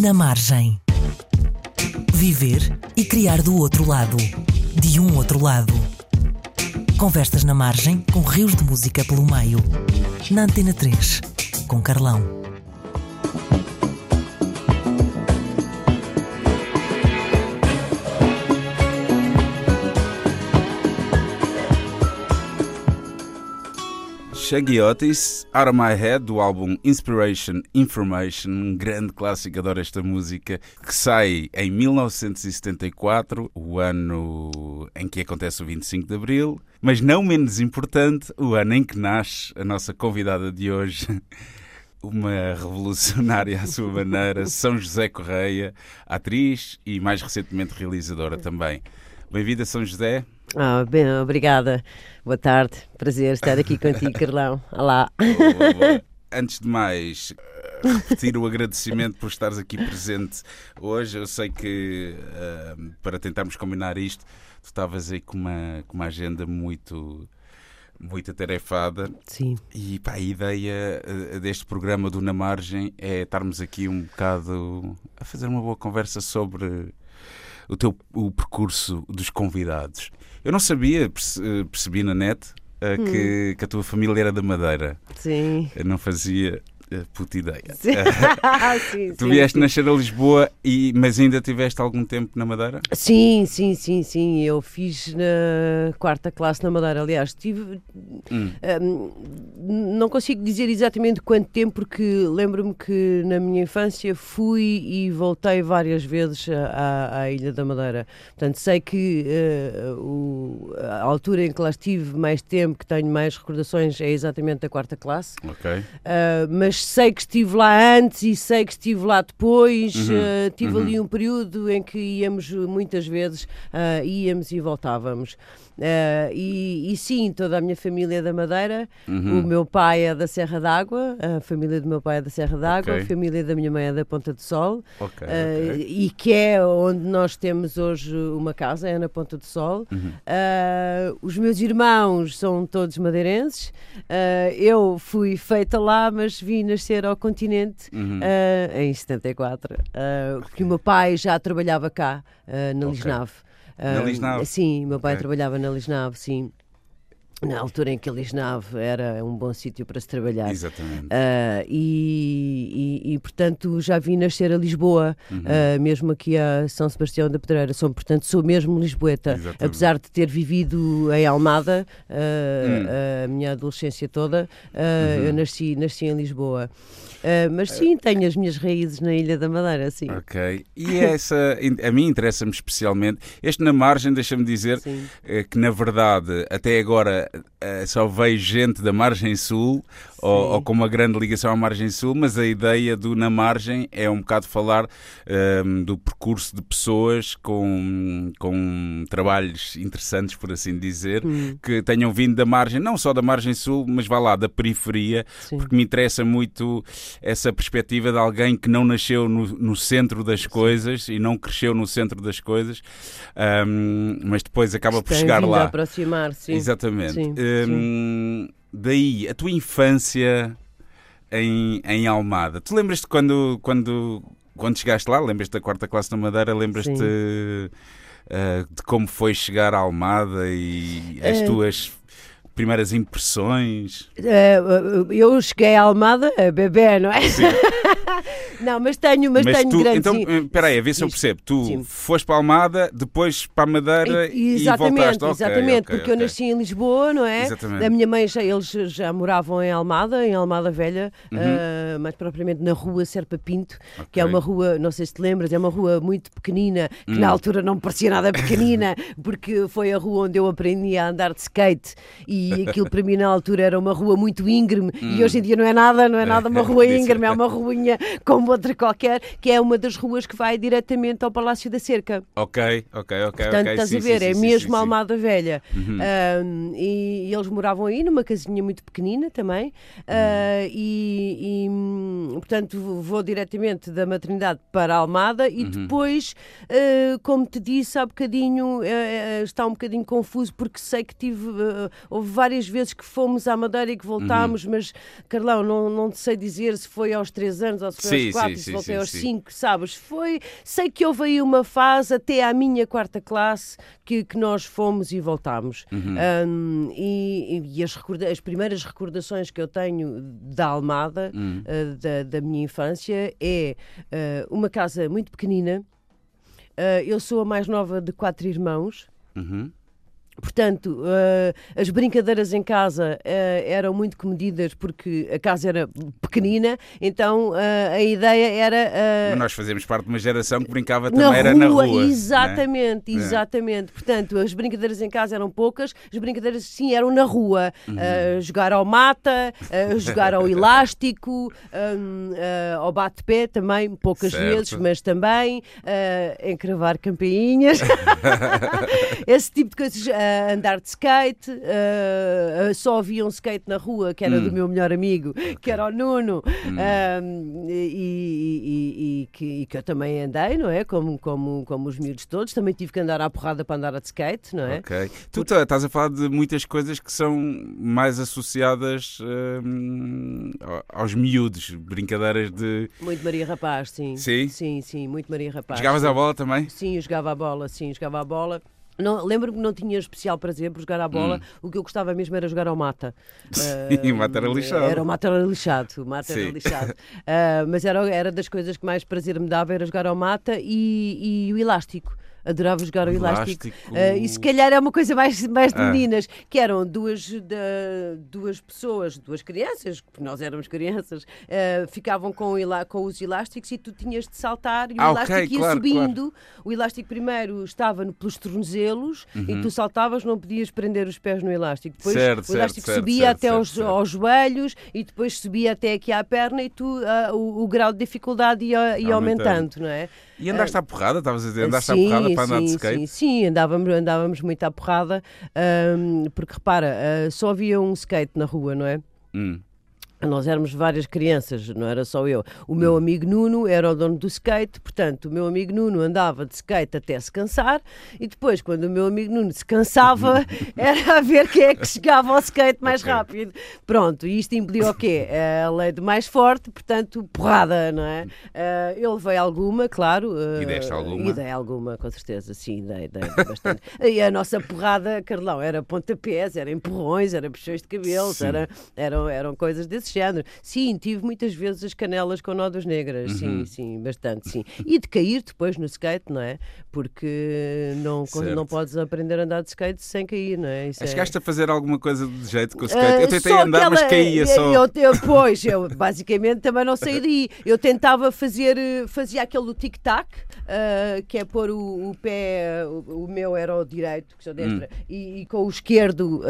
Na margem. Viver e criar do outro lado. De um outro lado. Conversas na margem com rios de música pelo meio. Na Antena 3, com Carlão. Shaggy Otis, Out of My Head, do álbum Inspiration Information, um grande clássico, adoro esta música, que sai em 1974, o ano em que acontece o 25 de Abril, mas não menos importante, o ano em que nasce a nossa convidada de hoje. Uma revolucionária à sua maneira, São José Correia, atriz e mais recentemente realizadora também. Bem-vinda, São José. Ah, bem, obrigada. Boa tarde. Prazer estar aqui contigo, Carlão. Olá. Boa, boa. Antes de mais, repetir o agradecimento por estares aqui presente hoje. Eu sei que uh, para tentarmos combinar isto, tu estavas aí com uma, com uma agenda muito muito atarefada. Sim. E pá, a ideia uh, deste programa do Na Margem é estarmos aqui um bocado a fazer uma boa conversa sobre o teu o percurso dos convidados. Eu não sabia, percebi na net uh, hum. que, que, a tua família era da Madeira. Sim. Eu não fazia puta ideia. Sim. tu vieste sim. nascer a Lisboa, e, mas ainda tiveste algum tempo na Madeira? Sim, sim, sim, sim. Eu fiz na quarta classe na Madeira. Aliás, tive. Hum. Um, não consigo dizer exatamente quanto tempo, porque lembro-me que na minha infância fui e voltei várias vezes à, à Ilha da Madeira. Portanto, sei que uh, o, a altura em que lá estive mais tempo, que tenho mais recordações, é exatamente a quarta classe. Ok. Uh, mas sei que estive lá antes e sei que estive lá depois. Uhum. Uh, tive uhum. ali um período em que íamos muitas vezes, uh, íamos e voltávamos. Uh, e, e, sim, toda a minha família é da Madeira. Uhum. O meu pai é da Serra d'Água, a família do meu pai é da Serra d'Água, okay. a família da minha mãe é da Ponta do Sol. Okay, uh, okay. E que é onde nós temos hoje uma casa, é na Ponta do Sol. Uhum. Uh, os meus irmãos são todos madeirenses. eu fui feita lá, mas vim nascer ao continente uhum. em 74. porque o meu pai já trabalhava cá, na Lisnave. Na Lisnave? Sim, meu pai okay. trabalhava na Lisnave, sim na altura em que a Lisnave era um bom sítio para se trabalhar. Exatamente. Uh, e, e, e, portanto, já vim nascer a Lisboa, uhum. uh, mesmo aqui a São Sebastião da Pedreira. Sou, portanto, sou mesmo lisboeta. Exatamente. Apesar de ter vivido em Almada uh, hum. a minha adolescência toda, uhum. eu nasci, nasci em Lisboa. Uh, mas sim, tenho as minhas raízes na Ilha da Madeira, sim. Ok. E essa, a mim interessa-me especialmente. Este na margem, deixa-me dizer sim. que, na verdade, até agora só vejo gente da margem sul ou, ou, com uma grande ligação à margem sul, mas a ideia do na margem é um bocado falar um, do percurso de pessoas com, com trabalhos interessantes, por assim dizer, hum. que tenham vindo da margem, não só da margem sul, mas vá lá, da periferia, Sim. porque me interessa muito essa perspectiva de alguém que não nasceu no, no centro das Sim. coisas e não cresceu no centro das coisas, um, mas depois acaba por chegar lá. aproximar, sim. Exatamente. Sim, um, daí, a tua infância em, em Almada. Tu lembras-te quando, quando, quando chegaste lá? Lembras-te da quarta classe da Madeira? Lembras-te uh, de como foi chegar à Almada e as uh, tuas primeiras impressões? Uh, eu cheguei à Almada a bebê, não é? Sim. não, mas tenho, mas, mas tenho tu, grandes... Então, eh, espera aí, a ver se eu percebo. Tu Sim. foste para a Almada, depois para a Madeira e, exatamente, e voltaste. Exatamente, okay, porque okay. eu nasci em Lisboa, não é? Exatamente. A minha mãe, já, eles já moravam em Almada, em Almada Velha, uhum. uh, mais propriamente na rua Serpa Pinto, okay. que é uma rua, não sei se te lembras, é uma rua muito pequenina, que uhum. na altura não parecia nada pequenina, porque foi a rua onde eu aprendi a andar de skate e e aquilo para mim na altura era uma rua muito íngreme hum. e hoje em dia não é nada, não é nada uma rua íngreme, é uma ruinha como outra qualquer, que é uma das ruas que vai diretamente ao Palácio da Cerca. Ok, ok, ok. Portanto, okay. estás sim, a ver, sim, é sim, mesmo Almada Velha. Uhum. Um, e, e, eles moravam aí numa casinha muito pequenina também. Uhum. Uh, e, e, portanto, vou diretamente da maternidade para a Almada e uhum. depois, uh, como te disse há bocadinho, uh, está um bocadinho confuso porque sei que tive. houve várias vezes que fomos à Madeira e que voltámos, uhum. mas, Carlão, não, não sei dizer se foi aos 3 anos ou se foi sim, aos 4, sim, se voltei sim, aos 5, sabes? Foi. Sei que houve aí uma fase até à minha quarta classe que, que nós fomos e voltámos. Uhum. Um, e, e as, as primeiras recordações que eu tenho da Almada, uhum. uh, da, da, minha infância, é uh, uma casa muito pequenina. Uh, eu sou a mais nova de quatro irmãos. Uhum. Portanto, uh, as brincadeiras em casa uh, eram muito comedidas porque a casa era pequenina, então uh, a ideia era. Nós fazemos parte de uma geração que brincava também na era rua, na rua. Exatamente, né? exatamente. Portanto, as brincadeiras em casa eram poucas, as brincadeiras sim eram na rua. Uhum. jogar ao mata, jogar ao elástico, um, ao bate-pé também, poucas certo. vezes, mas também encravar campainhas, esse tipo de coisas andar de skate, uh, só havia um skate na rua que era hum. do meu melhor amigo, que era o Nuno, hum. e, e, e, que, e, que, eu também andei, não é? Como, como, como os miúdos todos, também tive que andar à porrada para andar de skate, não é? Ok. Tu Por... estás a falar de muitas coisas que são mais associadas hum, aos miúdos, brincadeiras de. Muito Maria Rapaz, sim. Sim? Sim, sim, muito Maria Rapaz. Jogavas sim. a bola também? Sim, eu jogava a bola, sim, jogava a bola. Lembro-me que não tinha especial prazer por jogar à bola, hum. o que eu gostava mesmo era jogar ao mata. Sim, uh, mata era lixado. Era o mata era lixado, mata Sim. era lixado. Uh, mas era, era das coisas que mais prazer me dava, era jogar ao mata e, e o elástico adorava jogar o elástico. elástico. Uh, e se calhar é uma coisa mais, mais de ah. meninas, que eram duas, de, duas pessoas, duas crianças, porque nós éramos crianças, uh, ficavam com, com os elásticos e tu tinhas de saltar e o ah, elástico okay, ia claro, subindo. Claro. O elástico primeiro estava no, pelos tornozelos uhum. e tu saltavas, não podias prender os pés no elástico. Depois certo, o elástico certo, subia certo, até aos, aos joelhos e depois subia até aqui à perna e tu, uh, o, o, grau de dificuldade ia, ia aumentando. aumentando, não é? E andaste à porrada, estavas a dizer, andaste sim, à porrada para andar de skate? Sim, sim, andávamos, andávamos muito à porrada, um, porque repara, uh, só havia um skate na rua, não é? Hum. Nós éramos várias crianças, não era só eu. O meu hum. amigo Nuno era o dono do skate, portanto, o meu amigo Nuno andava de skate até se cansar e depois, quando o meu amigo Nuno se cansava, era a ver quem é que chegava ao skate mais okay. rápido. Pronto, e isto impedia o quê? A lei do mais forte, portanto, porrada, não é? Uh, eu levei alguma, claro. Uh, e deste alguma? E dei alguma, com certeza, sim, dei, dei bastante. e a nossa porrada, Carlão, era pontapés, era empurrões, era puxões de cabelos, era, eram, eram coisas desse desse género. Sim, tive muitas vezes as canelas com nódoas negras, uhum. sim, sim, bastante, sim. E de cair depois no skate, não é? Porque não, não podes aprender a andar de skate sem cair, não é? Isso Chegaste é... a fazer alguma coisa de jeito com o skate? Uh, eu tentei andar, aquela... mas caía só. Eu, eu, pois, eu basicamente também não saí daí. Eu tentava fazer, fazia aquele tic-tac, uh, que é pôr o, o pé, o, o, meu era o direito, que sou destra, hum. e, e, com o esquerdo uh,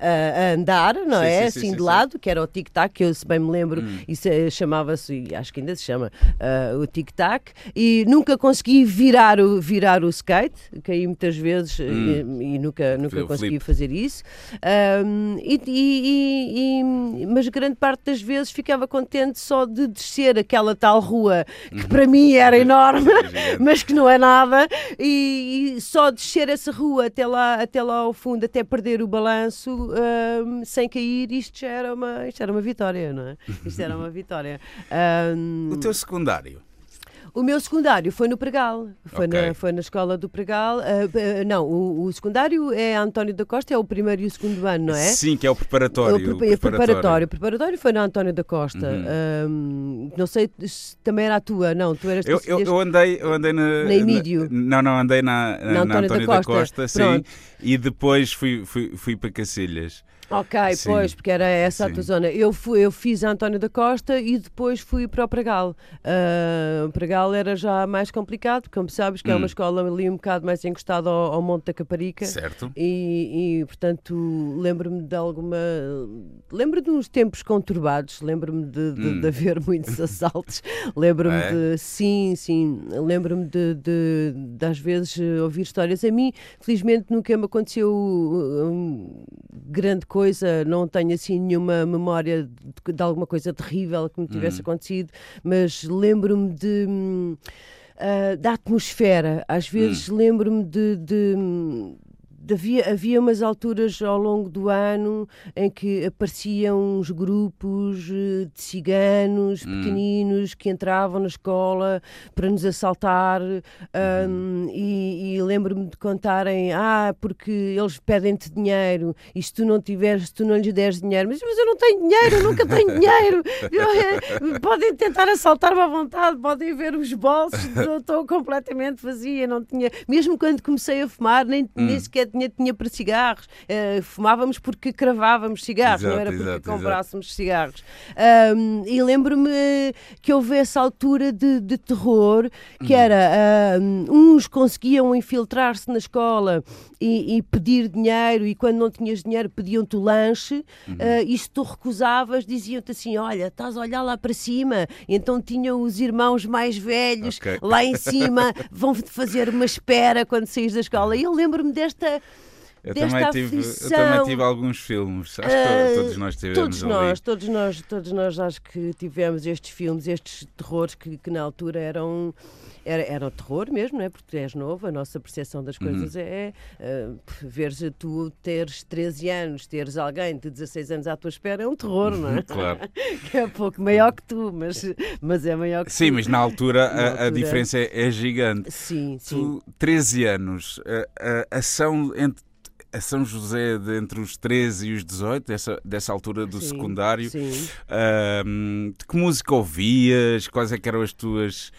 a, a, andar, não sim, é? Sim, assim sim, de lado, que era o tic-tac que eu se bem me lembro, hum. isso é, chamava-se, acho que ainda se chama, uh, o tic-tac, e nunca consegui virar o, virar o skate, caí muitas vezes hum. e, e, nunca, nunca consegui fazer isso. Um, e, e, e, mas grande parte das vezes ficava contente só de descer aquela tal rua que uhum. para mim era enorme, mas que não é nada, e, só descer essa rua até lá, até lá ao fundo, até perder o balanço, um, sem cair, isto já era uma, isto era uma vitória, não é? Isto era uma vitória. Um, o teu secundário? O meu secundário foi no Pregal, foi, okay. na, foi na escola do Pregal. Uh, uh, não, o, o, secundário é António da Costa, é o primeiro e o segundo ano, não é? Sim, que é o preparatório. O, pre preparatório. preparatório. O preparatório foi na António da Costa. Uhum. não sei se também era a tua, não, tu eras... Eu, eu, eu andei, eu andei na... Na Emídio. Na, não, não, andei na, na, na António, da Costa, da Costa sim, e depois fui, fui, fui para Cacilhas. Ok, Sim. pois, porque era essa Sim. a tua zona. Eu, fui, eu fiz a António da Costa e depois fui para o Pregal. Uh, o Pregal era já mais complicado, como sabes, que hum. é uma hum. escola ali um bocado mais encostada ao, ao Monte da Caparica. Certo. E, e portanto, lembro-me de alguma. Lembro de uns tempos conturbados, lembro-me de, de, hum. de, haver muitos assaltos. lembro-me é? de. Sim, sim. Lembro-me de, de, de, às vezes, ouvir histórias. A mim, felizmente, nunca me aconteceu um, grande coisa, não tenho assim nenhuma memória de, de alguma coisa terrível que me tivesse hum. acontecido, mas lembro-me de. Uh, da atmosfera. Às vezes hum. lembro-me de, de, havia, havia umas alturas ao longo do ano em que apareciam uns grupos eh, de ciganos hum. pequeninos que entravam na escola para nos assaltar um, uhum. e, e lembro-me de contarem ah, porque eles pedem-te dinheiro e se tu não tiveres, se tu não lhes deres dinheiro mas, mas eu não tenho dinheiro, eu nunca tenho dinheiro eu, podem tentar assaltar-me à vontade, podem ver os bolsos estou completamente vazia, não tinha mesmo quando comecei a fumar nem, hum. nem sequer tinha tinha para cigarros. Uh, fumávamos porque cravávamos cigarros, exato, não era porque exato, comprássemos exato. cigarros. Um, e lembro-me que houve essa altura de, de terror, que uhum. era um, uns conseguiam infiltrar-se na escola e, e, pedir dinheiro, e quando não tinhas dinheiro pediam-te o lanche, uhum. uh, e se tu recusavas, diziam-te assim: Olha, estás a olhar lá para cima. E então tinham os irmãos mais velhos okay. lá em cima, vão-te fazer uma espera quando saís da escola. E eu lembro-me desta eu também, tive, eu também tive alguns filmes, acho que uh, todos nós tivemos todos ali. nós, todos nós, todos nós acho que tivemos estes filmes, estes terrores que, que na altura eram era, era o terror mesmo, não é? Porque tu és novo, a nossa percepção das coisas uhum. é uh, veres tu teres 13 anos, teres alguém de 16 anos à tua espera, é um terror, não é? claro. que é um pouco maior que tu, mas, mas é maior que sim, tu. Sim, mas na altura, na a, altura... a, diferença é, é, gigante. Sim, sim. Tu, 13 anos, a, a ação entre a São José de entre os 13 e os 18, dessa, dessa altura do sim, secundário. Sim. Uh, de que música ouvias? Quais é eram as tuas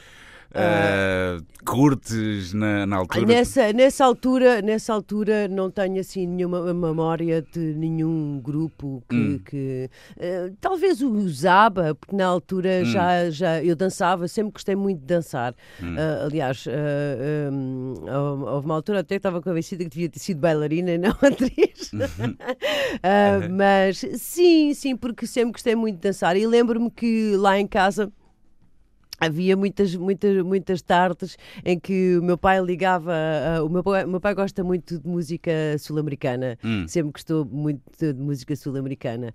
Uh, curtes na, na, altura? Nessa, nessa, altura? Nessa altura não tenho assim nenhuma memória de nenhum grupo que. Hum. que uh, talvez o Zaba, porque na altura hum. já, já eu dançava, sempre gostei muito de dançar. Hum. Uh, aliás, um, houve uma altura até que estava convencida que devia ter sido bailarina e não atriz. Uhum. mas sim, sim, porque sempre gostei muito de dançar. E lembro-me que lá em casa havia muitas, muitas, muitas tardes em que o meu pai ligava. Uh, o meu pai, meu pai gosta muito de música sul-americana, hum. sempre gostou muito de, música sul-americana.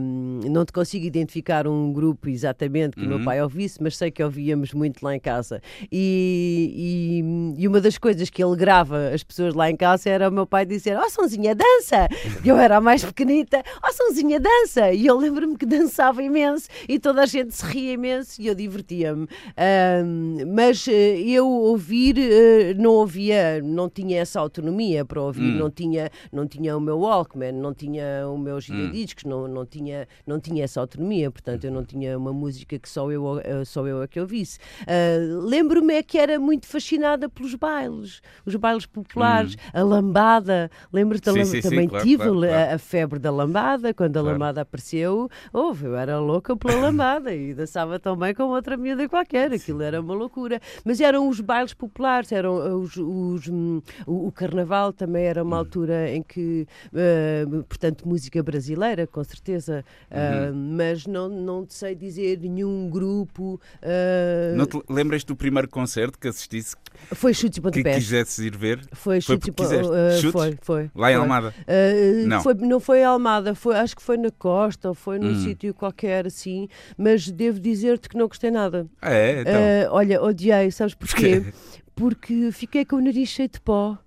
Um, não te consigo identificar um grupo exatamente que o meu uhum. pai ouvisse, mas sei que ouvíamos muito lá em casa. E, e, e, uma das coisas que ele grava as pessoas lá em casa era o meu pai dizer: Ó oh, Sonzinha, dança! Eu era a mais pequenita, ó oh, Sonzinha, dança! E eu lembro-me que dançava imenso e toda a gente se ria imenso e eu divertia mas eh, eu ouvir uh, não ouvia, não tinha essa autonomia para ouvir, hum. não, tinha, não tinha o meu Walkman, não tinha o meu giradiscos, hum. não, não, tinha, não tinha essa autonomia, portanto eu não tinha uma música que só eu, uh, só eu a que ouvisse. Uh, Lembro-me é que era muito fascinada pelos bailes, os bailes populares, hum. a lambada, lembro-te também claro, tive claro, claro. A, a, febre da lambada, quando a lambada apareceu, houve, eu era louca pela lambada e dançava tão bem como outra miúda miúda qualquer, aquilo era uma loucura. Mas eram os bailes populares, eram os, os hum, o, o, carnaval também era uma hum. altura em que, uh, portanto, música brasileira, com certeza, uh, uhum. mas não, não sei dizer nenhum grupo. Uh... Não te lembras do primeiro concerto que assistisse? Foi Chutes e Pontapés. Que quisesse ir ver? Foi Chutes e Pontapés. Foi, foi. Lá em Almada? não. Foi, não foi em Almada, foi, acho que foi na Costa ou foi num hum. sítio qualquer assim, mas devo dizer-te que não gostei nada. Ah, é? Então. Uh, olha, odiei, sabes porquê? Porque fiquei com o nariz cheio de pó.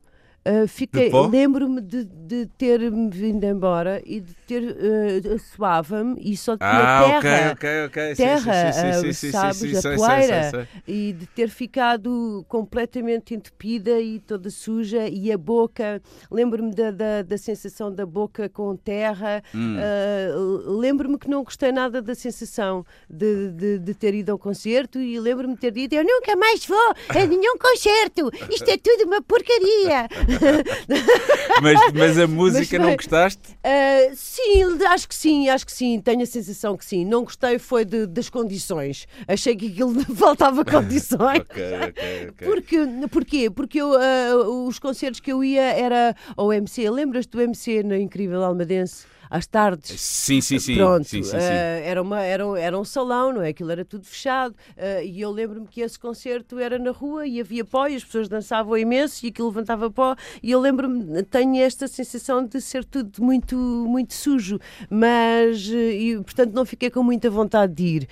Uh, fiquei, lembro-me de, de ter-me vindo embora e de ter uh, suava-me e só tinha ah, terra, okay, okay, terra, sim, sim, uh, sabes, a poeira. e de ter ficado completamente entupida e toda suja e a boca, lembro-me da, da, da, sensação da boca com terra, hum. uh, lembro-me que não gostei nada da sensação de, de, de ter ido ao concerto e lembro-me de ter dito, eu nunca mais vou a nenhum concerto, isto é tudo uma porcaria. mas, mas a música mas, não gostaste? Uh, sim, acho que sim, acho que sim. Tenho a sensação que sim. Não gostei foi de, das condições. Achei que aquilo faltava condições. okay, okay, okay. Porque, porquê? Porque eu, uh, os concertos que eu ia era ao MC. Lembras-te do MC na Incrível Almadense? Às tardes. Sim, sim, sim. Pronto, sim, sim, sim. era, uma, era, era um salão, não é? Aquilo era tudo fechado. e eu lembro-me que esse concerto era na rua e havia pó e as pessoas dançavam imenso e aquilo levantava pó. E eu lembro-me, tenho esta sensação de ser tudo muito, muito sujo, mas, e, portanto, não fiquei com muita vontade de ir.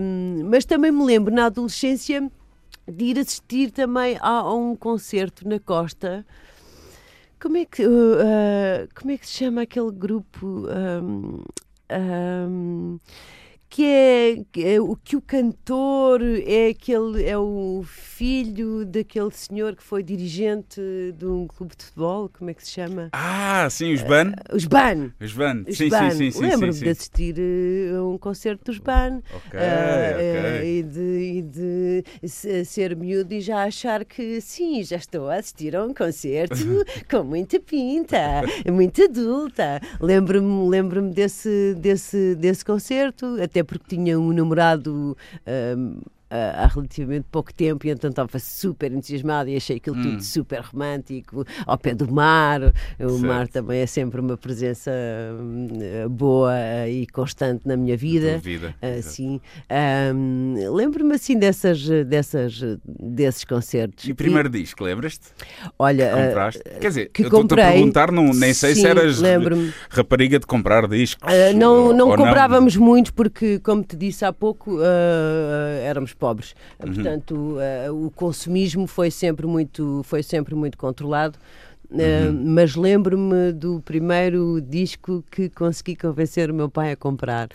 Um, mas também me lembro, na adolescência, de ir assistir também a, a um concerto na Costa. Como é que, uh, uh, como é que se chama aquele grupo? Um, um, que é, que é o que o cantor é aquele é o filho daquele senhor que foi dirigente de um clube de futebol, como é que se chama? Ah, sim, os Ban. Uh, os Ban. Os Ban. Sim, sim, sim, sim. Lembro-me de assistir uh, a um concerto dos Ban. Ok, uh, ok. E de, e de ser miúdo e já achar que sim, já estou a assistir a um concerto com muita pinta, muito adulta. Lembro-me lembro desse, desse, desse concerto, até porque tinha um namorado um, há relativamente pouco tempo e então estava super entusiasmado e achei aquilo hum. tudo super romântico, ao pé do mar. O certo. mar também é sempre uma presença hum, boa e constante na minha vida. vida assim, um, Lembro-me assim dessas, dessas, desses concertos. E o primeiro e, disco, lembras-te? Olha, que compraste? Quer dizer, que eu estou-te a perguntar, não, nem sei sim, se eras rapariga de comprar discos. Uh, não não comprávamos não. muitos porque, como te disse há pouco, uh, éramos pobres. Uhum. Portanto, uh, o consumismo foi sempre muito, foi sempre muito controlado. Uh, mas lembro-me do primeiro disco que consegui convencer o meu pai a comprar.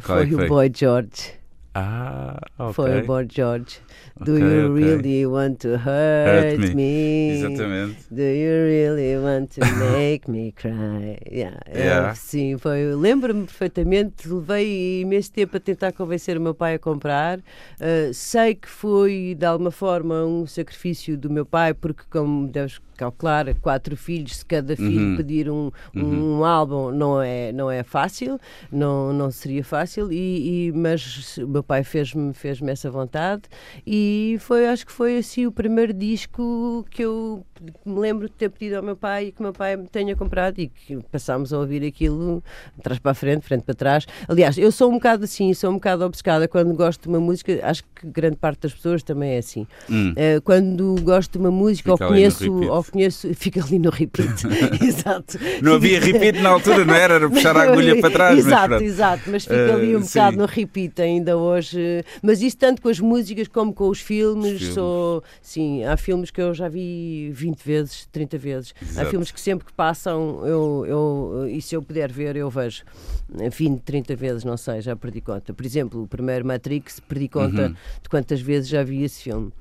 Foi, foi, o Boy George. Ah, ok. Foi o Boy George. Do okay, you okay. really want to hurt, hurt me? me? Exatamente. Do you really want to make me cry? Yeah. yeah. sim, foi. Lembro-me perfeitamente. Levei imenso tempo a tentar convencer o meu pai a comprar. Uh, sei que foi, de alguma forma, um sacrifício do meu pai, porque, como deves calcular, quatro filhos, se cada filho uhum. pedir um, um, uhum. um, álbum não é, não é fácil, não, não seria fácil, e, e mas o meu pai fez-me fez, essa vontade e foi, acho que foi assim o primeiro disco que eu me lembro de ter pedido ao meu pai e que o meu pai me tenha comprado e que passámos a ouvir aquilo de trás para a frente, frente para trás. Aliás, eu sou um bocado assim, sou um bocado obcecada quando gosto de uma música, acho que grande parte das pessoas também é assim. Hum. Uh, quando gosto de uma música Fica ou conheço, ou conheço, fica ali no repeat. exato. Não havia repeat na altura, não era? Era puxar a agulha para trás. Exato, mas exato, mas fica ali um uh, bocado no repeat ainda hoje. Mas isso tanto com as músicas como com os filmes. os filmes. Sou, sim, há filmes que eu já vi 20 vezes, 30 vezes. Exato. Há filmes que sempre que passam, eu, eu, e se eu puder ver, eu vejo 20, 30 vezes, não sei, já perdi conta. Por exemplo, o primeiro Matrix, perdi conta uhum. de quantas vezes já vi esse filme.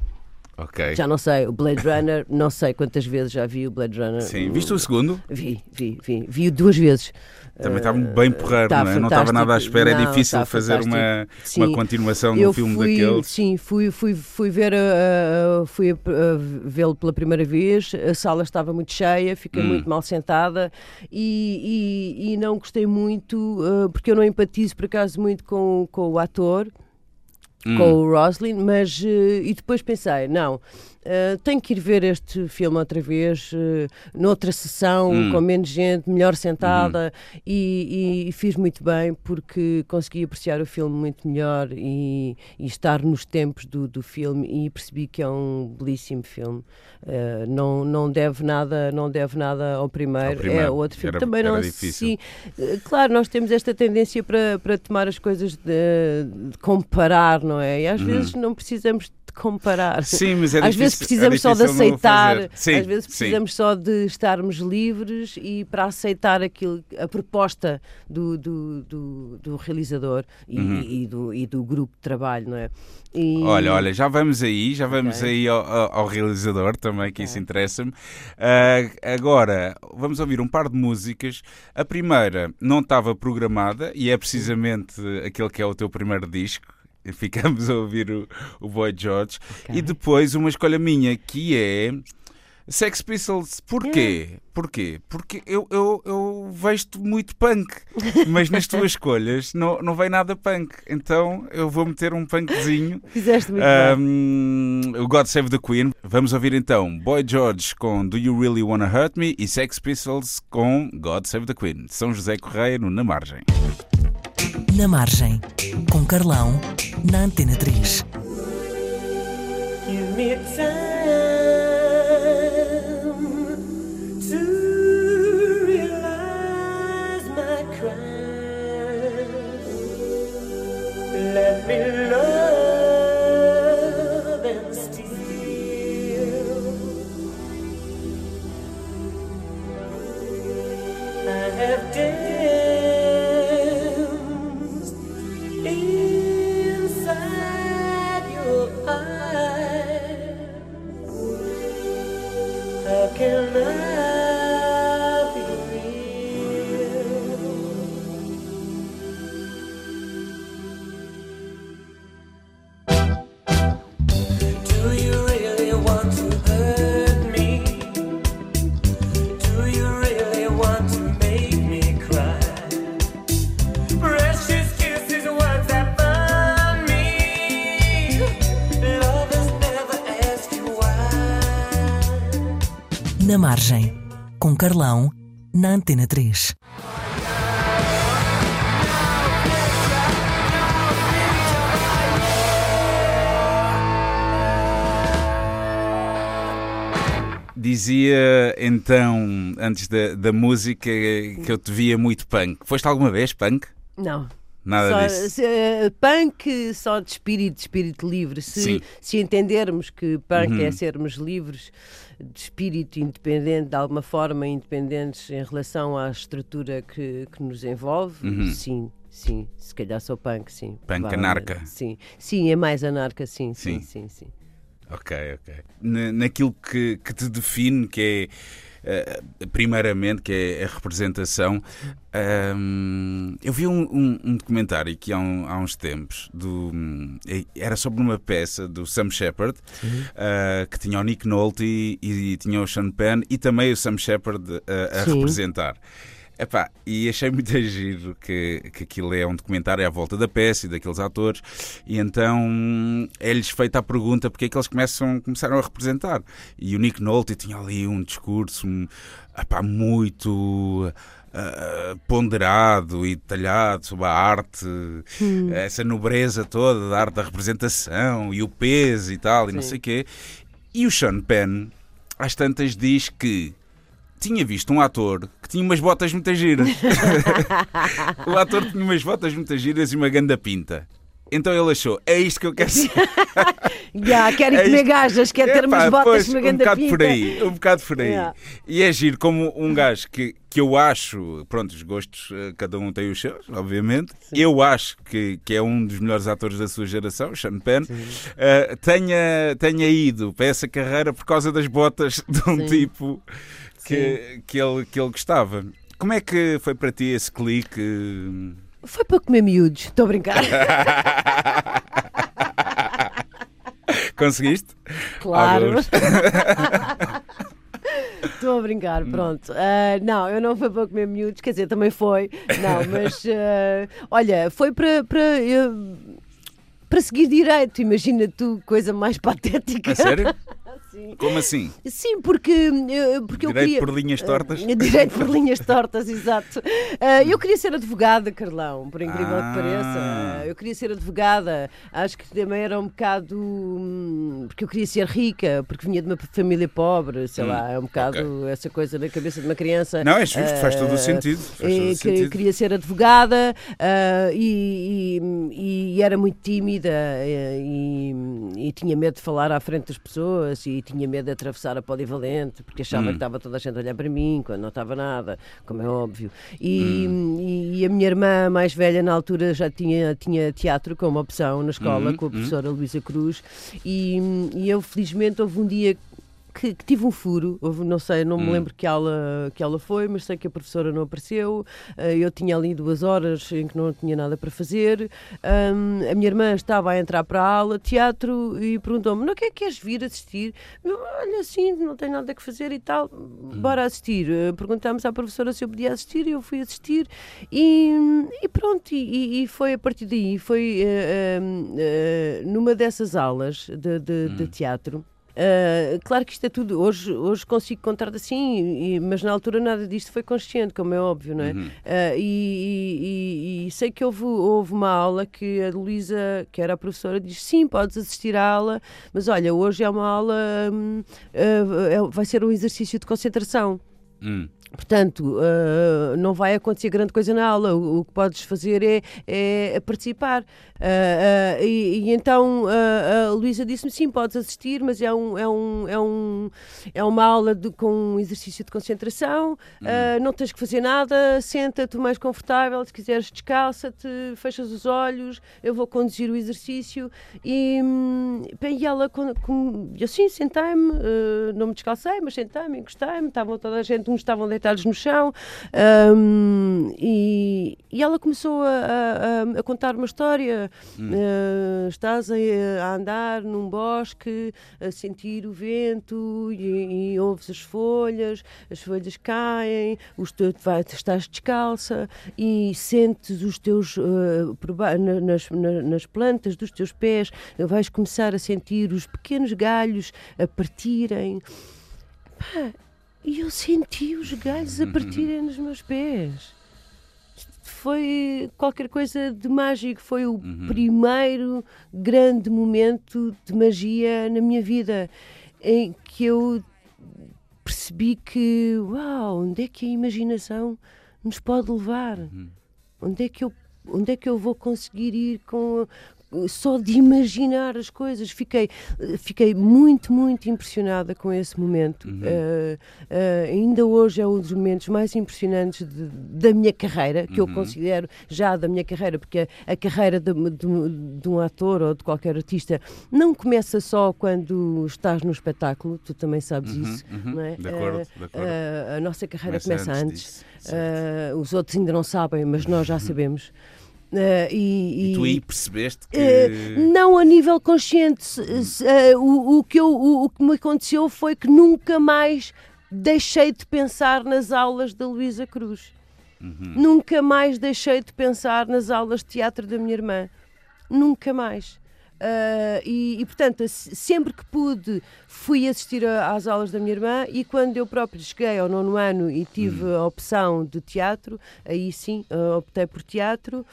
Já não sei, o Blade Runner, não sei quantas vezes já vi o Blade Runner. Sim, viste o segundo? Vi, vi, vi. Vi duas vezes. Também estava bem porreiro, tá não é? Não estava nada à espera, é não, é difícil tá fazer uma, uma continuação de um filme fui, daqueles. Sim, fui, fui, fui ver uh, fui uh, vê-lo pela primeira vez, a sala estava muito cheia, fiquei hum. muito mal sentada e, e, e não gostei muito, uh, porque eu não empatizo por acaso muito com, com o ator hum. com o Roslin, mas uh, e depois pensei, não, uh, tenho que ir ver este filme outra vez, uh, noutra sessão, hum. com menos gente, melhor sentada, uhum. e, e, fiz muito bem porque consegui apreciar o filme muito melhor e, e estar nos tempos do, do filme e percebi que é um belíssimo filme. Uh, não, não deve nada, não deve nada ao primeiro, ao primeiro. é outro filme. Era, Também não difícil. Sim, claro, nós temos esta tendência para, para tomar as coisas de, de comparar, não é? E às uhum. vezes não precisamos de comparar. Sim, mas é Às difícil, vezes precisamos é só de aceitar, sim, às vezes precisamos sim. só de estarmos livres e para aceitar aquilo, a proposta do, do, do, do realizador e, uhum. e, do, e do grupo de trabalho, não é? E... Olha, olha, já vamos aí, já vamos okay. aí ao, ao, realizador também, que okay. isso interessa-me. Uh, agora, vamos ouvir um par de músicas. A primeira não estava programada e é precisamente aquele que é o teu primeiro disco ficamos a ouvir o, o Boy George. Okay. E depois uma escolha minha que é Sex Pistols, porquê? É. Porquê? Porque eu, eu, eu vejo-te muito punk, mas nas tuas escolhas não, não vem nada punk. Então eu vou meter um punkzinho. Fizeste muito um, bem. O God Save the Queen. Vamos ouvir então Boy George com Do You Really Wanna Hurt Me e Sex Pistols com God Save the Queen. São José Correia no Na Margem. Na Margem, com Carlão, na Antena 3. Give me time. Na Margem, com Carlão, na Antena 3. Dizia então, antes da, da música, que eu te via muito punk. Foste alguma vez punk? Não. Nada só, disso. Uh, punk só de espírito, de espírito livre. Se, se entendermos que punk uhum. é sermos livres, de espírito independente, de alguma forma independentes em relação à estrutura que, que nos envolve, uhum. sim. Sim, se calhar sou punk, sim. Punk anarca? Sim, sim, é mais anarca, sim, sim, sim, sim. sim. Ok, ok. Na, naquilo que, que te define, que é primeiramente, que é a representação. Um, eu vi um, um, um, documentário que há, há uns tempos do, era sobre uma peça do Sam Shepard uh, que tinha o Nick Nolte e, e, tinha o Sean Penn e também o Sam Shepard uh, a Sim. representar. Epá, e achei muito giro que, que aquilo é um documentário à volta da peça e daqueles atores, e então é-lhes feita a pergunta porque é que eles começam, começaram a representar. E o Nick Nolte tinha ali um discurso epá, muito. Uh, ponderado e detalhado sobre a arte, hum. essa nobreza toda da arte da representação e o peso e tal, e Sim. não sei o quê. E o Sean Penn, às tantas, diz que tinha visto um ator que tinha umas botas muito giras. o ator tinha umas botas muito giras e uma ganda pinta. Então ele achou, é isto que eu quero ser. yeah, quero é comer gajas, quer ter umas botas pois, uma ganda um bocado pinta. por aí, um bocado por aí. Yeah. E é giro como um gajo que, que eu acho, pronto, os gostos, eh, cada um tem os seus, obviamente. Sim. Eu acho que, que é um dos melhores atores da sua geração, Sean Penn, uh, tenha, tenha ido para essa carreira por causa das botas de um Sim. tipo que, que, ele, que ele gostava. Como é que foi para ti esse clique? Foi para comer miúdos, estou a brincar. Conseguiste? Claro. Estou a brincar, pronto. Uh, não, eu não fui para comer miúdos, quer dizer, também foi. Não, mas uh, olha, foi para. para uh, para seguir direito, imagina tu, coisa mais patética. A sério? Sim. Como assim? Sim, porque, eh, porque eu queria... por linhas tortas? Direito por linhas tortas, exato. Uh, eu queria ser advogada, Carlão, por incrível ah. que pareça. Eu queria ser advogada. Acho que também era um bocado... Hum, porque eu queria ser rica, porque vinha de uma família pobre, sei hum, lá, é um bocado okay. essa coisa na cabeça de uma criança. Não, é justo, faz todo o sentido. Faz todo sentido. Queria ser advogada e, e, e, era muito tímida e, e tinha medo de falar à frente das pessoas e tinha medo de atravessar a polivalente porque achava hum. que estava toda a gente a olhar para mim quando não estava nada, como é óbvio. E, hum. e, e, a minha irmã mais velha na altura já tinha, tinha teatro como opção na escola hum. com a hum. professora Luísa Cruz e, e eu felizmente houve um dia que, que, tive um furo, não sei, não me hum. lembro que aula, que aula foi, mas sei que a professora não apareceu. Uh, eu tinha ali duas horas em que não tinha nada para fazer. A minha irmã estava a entrar para a aula, teatro, e perguntou-me: Não, é que queres vir assistir? Eu, Olha, assim, não tenho nada que fazer e tal, hum. bora assistir. Uh, perguntámos à professora se eu podia assistir, e eu fui assistir, e, e pronto, e, e, foi a partir daí, foi uh, numa dessas aulas de, de, hum. de teatro. Uh, claro que isto é tudo, hoje, hoje consigo contar assim, e, mas na altura nada disto foi consciente, como é óbvio, não é? Uhum. Uh, e, e, e, sei que houve, houve uma aula que a Luísa, que era a professora, disse: sim, podes assistir à aula, mas olha, hoje é uma aula, uh, vai ser um exercício de concentração. Uhum. Portanto, uh, não vai acontecer grande coisa na aula. O, o que podes fazer é, é participar. Uh, uh, e, e, então a Luísa disse-me: sim, podes assistir, mas é, um, é, um, é, um, é uma aula de, com um exercício de concentração. Hum. não tens que fazer nada, senta-te mais confortável. Se quiseres, descalça-te, fechas os olhos. Eu vou conduzir o exercício. E, bem, e ela, com, com, assim, sentei-me, não me descalcei, mas sentei-me, encostei-me. Estavam toda a gente, uns estavam deitados no chão, um, e, e, ela começou a, a, a contar uma história. Hum. Uh, estás a, a, andar num bosque, a sentir o vento e, e ouves as folhas, as folhas caem, os teus, vai, estás descalça e sentes os teus uh, nas, nas plantas dos teus pés, vais começar a sentir os pequenos galhos a partirem. Pá, e eu senti os galhos a partirem nos meus pés. Foi qualquer coisa de mágico. Foi o uhum. primeiro grande momento de magia na minha vida em que eu percebi que, uau, onde é que a imaginação nos pode levar? Uhum. Onde é que eu onde é que eu vou conseguir ir com, só de imaginar as coisas. Fiquei, fiquei muito, muito impressionada com esse momento. Uhum. Uh, uh, ainda hoje é um dos momentos mais impressionantes de, da minha carreira, que uhum. eu considero já da minha carreira, porque a, a carreira de, de, de, um ator ou de qualquer artista não começa só quando estás no espetáculo, tu também sabes uhum, isso. Uhum. Não é? De acordo, uh, de acordo. a nossa carreira começa, começa antes. antes. os outros ainda não sabem, mas nós já sabemos. Uh, e, e, tu aí percebeste que. Uh, não a nível consciente. Uh, o, o, que eu, o, o, que me aconteceu foi que nunca mais deixei de pensar nas aulas da Luísa Cruz. Uhum. Nunca mais deixei de pensar nas aulas de teatro da minha irmã. Nunca mais. E, e, portanto, sempre que pude, fui assistir a, às aulas da minha irmã. E quando eu próprio cheguei ao nono ano e tive uhum. a opção de teatro, aí sim optei por teatro.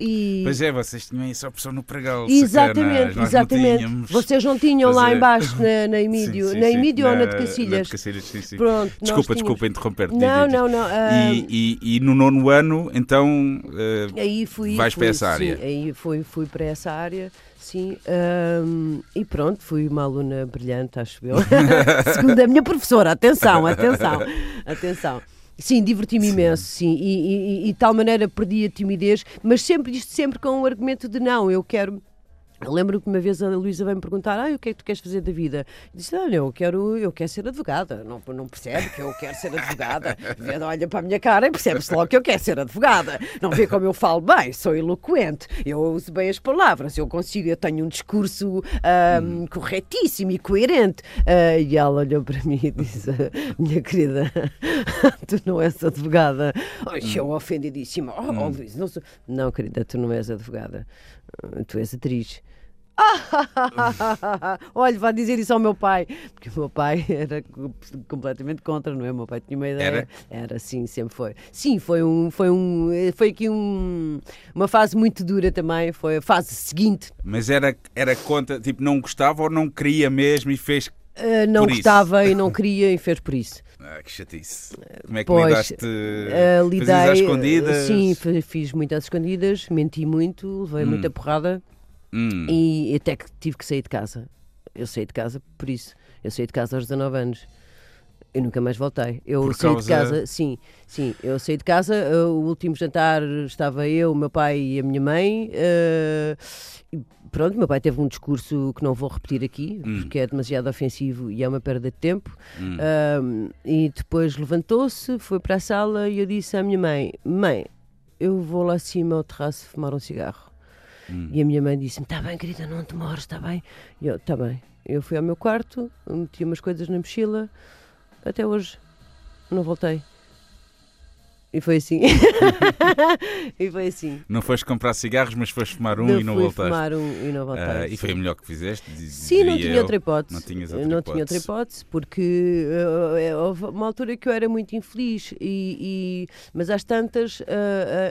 E... Pois é, vocês tinham essa opção no pregão. Exatamente, exatamente. Não vocês não tinham lá é. embaixo na, na Emídio, sim, sim, na Emídio ou na de Cacilhas? Na de Cacilhas, sim, sim. Pronto, desculpa, desculpa interromper-te. Não, não, não. Uh... E, e, e, no nono ano, então, uh, aí fui, vais fui, para essa área? Sim, aí fui, fui para essa área. Sim, um, e pronto, fui uma aluna brilhante, acho eu. Segundo a minha professora, atenção, atenção, atenção. Sim, diverti-me imenso, sim. E, e, e, de tal maneira perdi a timidez, mas sempre isto sempre com o argumento de não, eu quero Lembro que uma vez a Luísa veio-me perguntar ah, o que é que tu queres fazer da vida? Eu disse, olha, eu quero, eu quero ser advogada. Não, não percebe que eu quero ser advogada? Olha para a minha cara e percebe-se logo que eu quero ser advogada. Não vê como eu falo bem, sou eloquente, eu uso bem as palavras, eu consigo, eu tenho um discurso um, corretíssimo e coerente. Uh, e ela olhou para mim e disse, minha querida, tu não és advogada. Ai, eu ofendidíssima. Oh, oh Luísa, não sou... Não, querida, tu não és advogada. Tu és atriz. Olha, vá dizer isso ao meu pai, porque o meu pai era completamente contra, não é? O meu pai tinha uma ideia. Era? Era, sim, sempre foi. Sim, foi um, foi um, foi aqui um, uma fase muito dura também, foi a fase seguinte. Mas era, era contra, tipo, não gostava ou não queria mesmo e fez Uh, não gostava e não queria e fez por isso. Ah, que chatice. Como é que pois, lidaste? Uh, lidei, às escondidas? Sim, fiz muitas escondidas, menti muito, levei hum. muita porrada hum. e até que tive que sair de casa. Eu saí de casa por isso. Eu saí de casa aos 19 anos. Eu nunca mais voltei. Eu Por saí causa... de casa, sim, sim. Eu saí de casa. Uh, o último jantar estava eu, o meu pai e a minha mãe. Uh, pronto, meu pai teve um discurso que não vou repetir aqui, hum. porque é demasiado ofensivo e é uma perda de tempo. Hum. Uh, e depois levantou-se, foi para a sala e eu disse à minha mãe: Mãe, eu vou lá acima ao terraço fumar um cigarro. Hum. E a minha mãe disse-me: Está bem, querida, não te mores, está bem. E eu: Está bem. Eu fui ao meu quarto, meti umas coisas na mochila até hoje não voltei. E foi assim. e foi assim. Não foste comprar cigarros, mas foste fumar um não e não fui voltaste. fumar um e não voltaste. Uh, e foi o melhor que fizeste? Sim, não tinha eu. outra hipótese. Não, tinhas outra não hipótese. tinha outra hipótese, porque uh, houve uma altura que eu era muito infeliz, e, e mas às tantas, uh,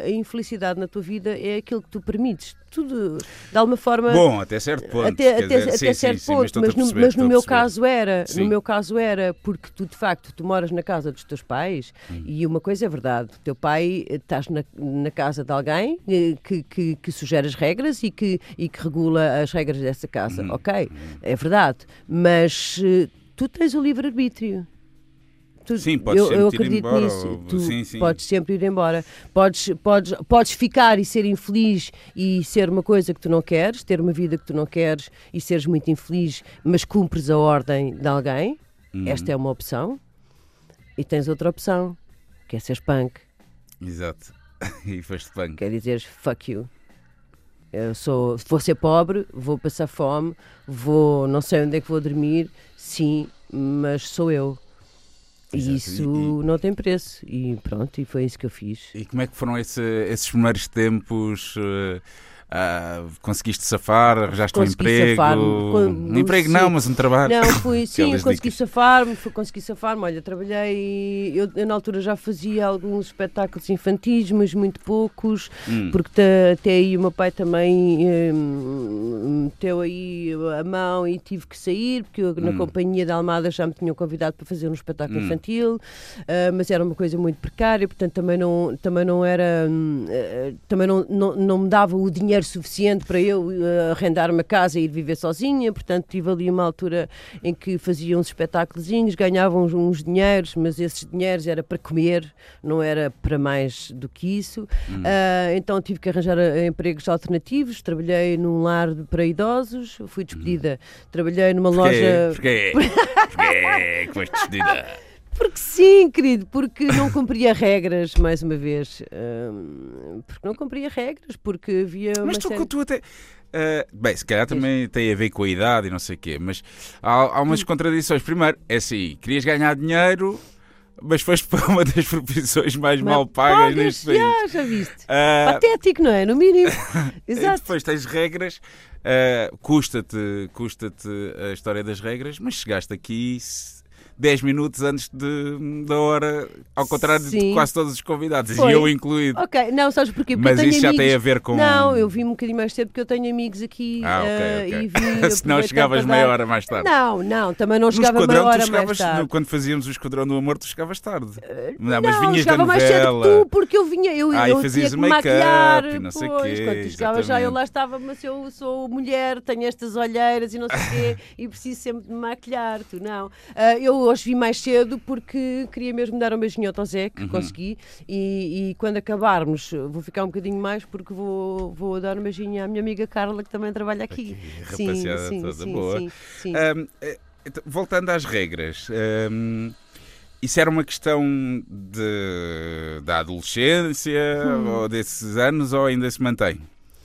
a infelicidade na tua vida é aquilo que tu permites tudo de alguma forma. Bom, até certo ponto. Até, até, dizer, até sim, certo sim, ponto, sim, mas, mas, no, mas no meu caso era, no meu caso era, porque tu de facto tu moras na casa dos teus pais hum. e uma coisa é verdade, teu pai estás na, na casa de alguém eh, que, que, que, sugere as regras e que, e que regula as regras dessa casa, hum. ok? Hum. É verdade, mas eh, tu tens o livre-arbítrio. Sim, podes eu, eu acredito embora, nisso. Ou... Tu sim, sim. podes sempre ir embora. Podes, podes, podes ficar e ser infeliz e ser uma coisa que tu não queres, ter uma vida que tu não queres e seres muito infeliz, mas cumpres a ordem de alguém. Uhum. Esta é uma opção. E tens outra opção, que é seres punk. Exato. e foste punk. Quer dizer, fuck you. Eu sou, vou ser pobre, vou passar fome, vou, não sei onde é que vou dormir, sim, mas sou eu. E isso e, não tem preço. E pronto, e foi isso que eu fiz. E como é que foram esse, esses primeiros tempos? Uh, Uh, conseguiste safar, arranjaste consegui um emprego. Um emprego sim. não, mas um trabalho. Não, fui, sim, consegui safar-me, consegui safar-me. Olha, trabalhei, eu, eu, na altura já fazia alguns espetáculos infantis, mas muito poucos, hum. porque até aí o meu pai também hum, meteu aí a mão e tive que sair, porque eu, na hum. companhia da Almada já me tinham convidado para fazer um espetáculo hum. infantil, uh, mas era uma coisa muito precária, portanto também não, também não era, uh, também não, não, não me dava o dinheiro dinheiro suficiente para eu uh, arrendar uma casa e ir viver sozinha, portanto tive ali uma altura em que fazia uns espetáculos, ganhavam uns, uns dinheiros, mas esses dinheiros era para comer, não era para mais do que isso. Hum. Uh, então tive que arranjar uh, empregos alternativos, trabalhei num lar para idosos, fui despedida. Hum. Trabalhei numa Porquê? loja. Porquê? Porquê que foste despedida? Porque sim, querido, porque não cumpria regras, mais uma vez. porque não cumpria regras, porque havia. Mas tu, série... tu até. Uh, bem, se calhar também tem a ver com a idade e não sei o quê, mas há, há umas hum. contradições. Primeiro, é assim, querias ganhar dinheiro, mas foste para uma das profissões mais mal pagas, pagas neste país. Já, já viste. Uh, Patético, não é? No mínimo. Exato. depois tens regras, uh, custa-te custa a história das regras, mas chegaste aqui 10 minutos antes de, da hora, ao contrário Sim. de quase todos os convidados, Foi. e eu incluído. Ok, não, sabes porquê? Porque Mas isso já tem a ver com. Não, eu vim um bocadinho mais cedo porque eu tenho amigos aqui ah, okay, uh, okay. e vi. Se não chegavas meia hora mais tarde. Não, não, também não chegava meia hora mais tarde. Quando fazíamos o Esquadrão do Amor, tu chegavas tarde. Uh, não, mas vinhas chegava mais cedo que tu, porque eu vinha, eu, ah, eu fazias tinha que maquilhar, e não sei quê, quando tu chegavas já eu lá estava, mas eu sou mulher, tenho estas olheiras e não sei o quê, e preciso sempre de me maquilhar, tu não. Uh, eu hoje vi mais cedo porque queria mesmo dar um beijinho ao Zé, que uhum. consegui, e, e, quando acabarmos vou ficar um bocadinho mais porque vou, vou dar um beijinho à minha amiga Carla, que também trabalha aqui. aqui sim, sim, toda sim, boa. Sim, sim. Um, eh, então, voltando às regras. Um, isso era uma questão de, da adolescência hum. ou desses anos ou ainda se mantém?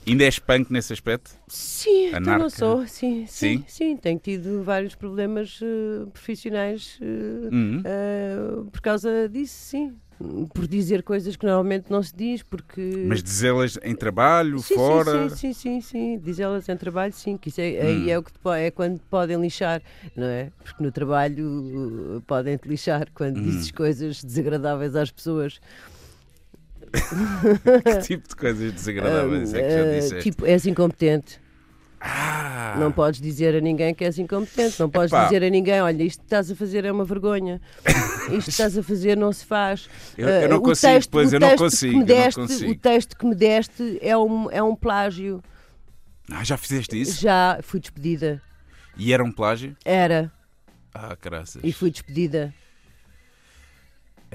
Ainda és punk nesse aspecto? Sim, Anarca. não sou, sim, sim, sim, sim. Tenho tido vários problemas uh, profissionais uh, uhum. uh, por causa disso, sim. Por dizer coisas que normalmente não se diz, porque. Mas dizê-las em trabalho, sim, fora? Sim, sim, sim, sim. Dizê-las em trabalho, sim. Que isso é, hum. aí é, o que te, é quando te podem lixar, não é? Porque no trabalho podem te lixar quando hum. dizes coisas desagradáveis às pessoas. que tipo de coisas desagradáveis é que já eh, disseste? Tipo, és incompetente. Ah. Não podes dizer a ninguém que és incompetente, não podes Epá. dizer a ninguém, olha, isto que estás a fazer é uma vergonha, isto que estás a fazer não se faz. Eu, eu não uh, consigo, texto, pois eu não consigo, deste, não consigo. O texto que me deste é um, é um plágio. Ah, já fizeste isso? Já, fui despedida. E era um plágio? Era. Ah, graças. E fui despedida.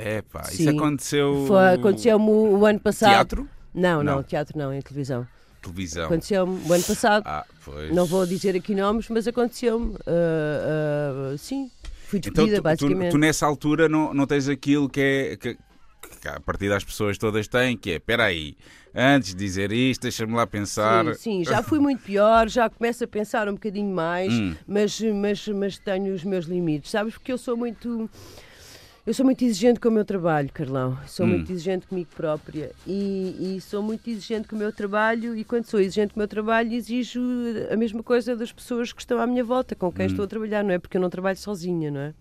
É pá, isso aconteceu. Aconteceu-me o, o, ano passado. Teatro? Não, não, não, teatro não, em televisão. Televisão. Aconteceu-me o ano passado. Ah, pois. Não vou dizer aqui nomes, mas aconteceu-me. Uh, uh, sim, fui despedida, então, tu, basicamente. Tu, tu, nessa altura não, não tens aquilo que é. Que, que a partir das pessoas todas têm, que é, espera aí, antes de dizer isto, deixa-me lá pensar. Sim, sim, já fui muito pior, já começo a pensar um bocadinho mais, hum. mas, mas, mas tenho os meus limites, sabes? Porque eu sou muito. Eu sou muito exigente com o meu trabalho, Carlão. Sou hum. muito exigente comigo própria e, e, sou muito exigente com o meu trabalho. E quando sou exigente com o meu trabalho, exijo a mesma coisa das pessoas que estão à minha volta, com quem hum. estou a trabalhar, não é? Porque eu não trabalho sozinha, não é?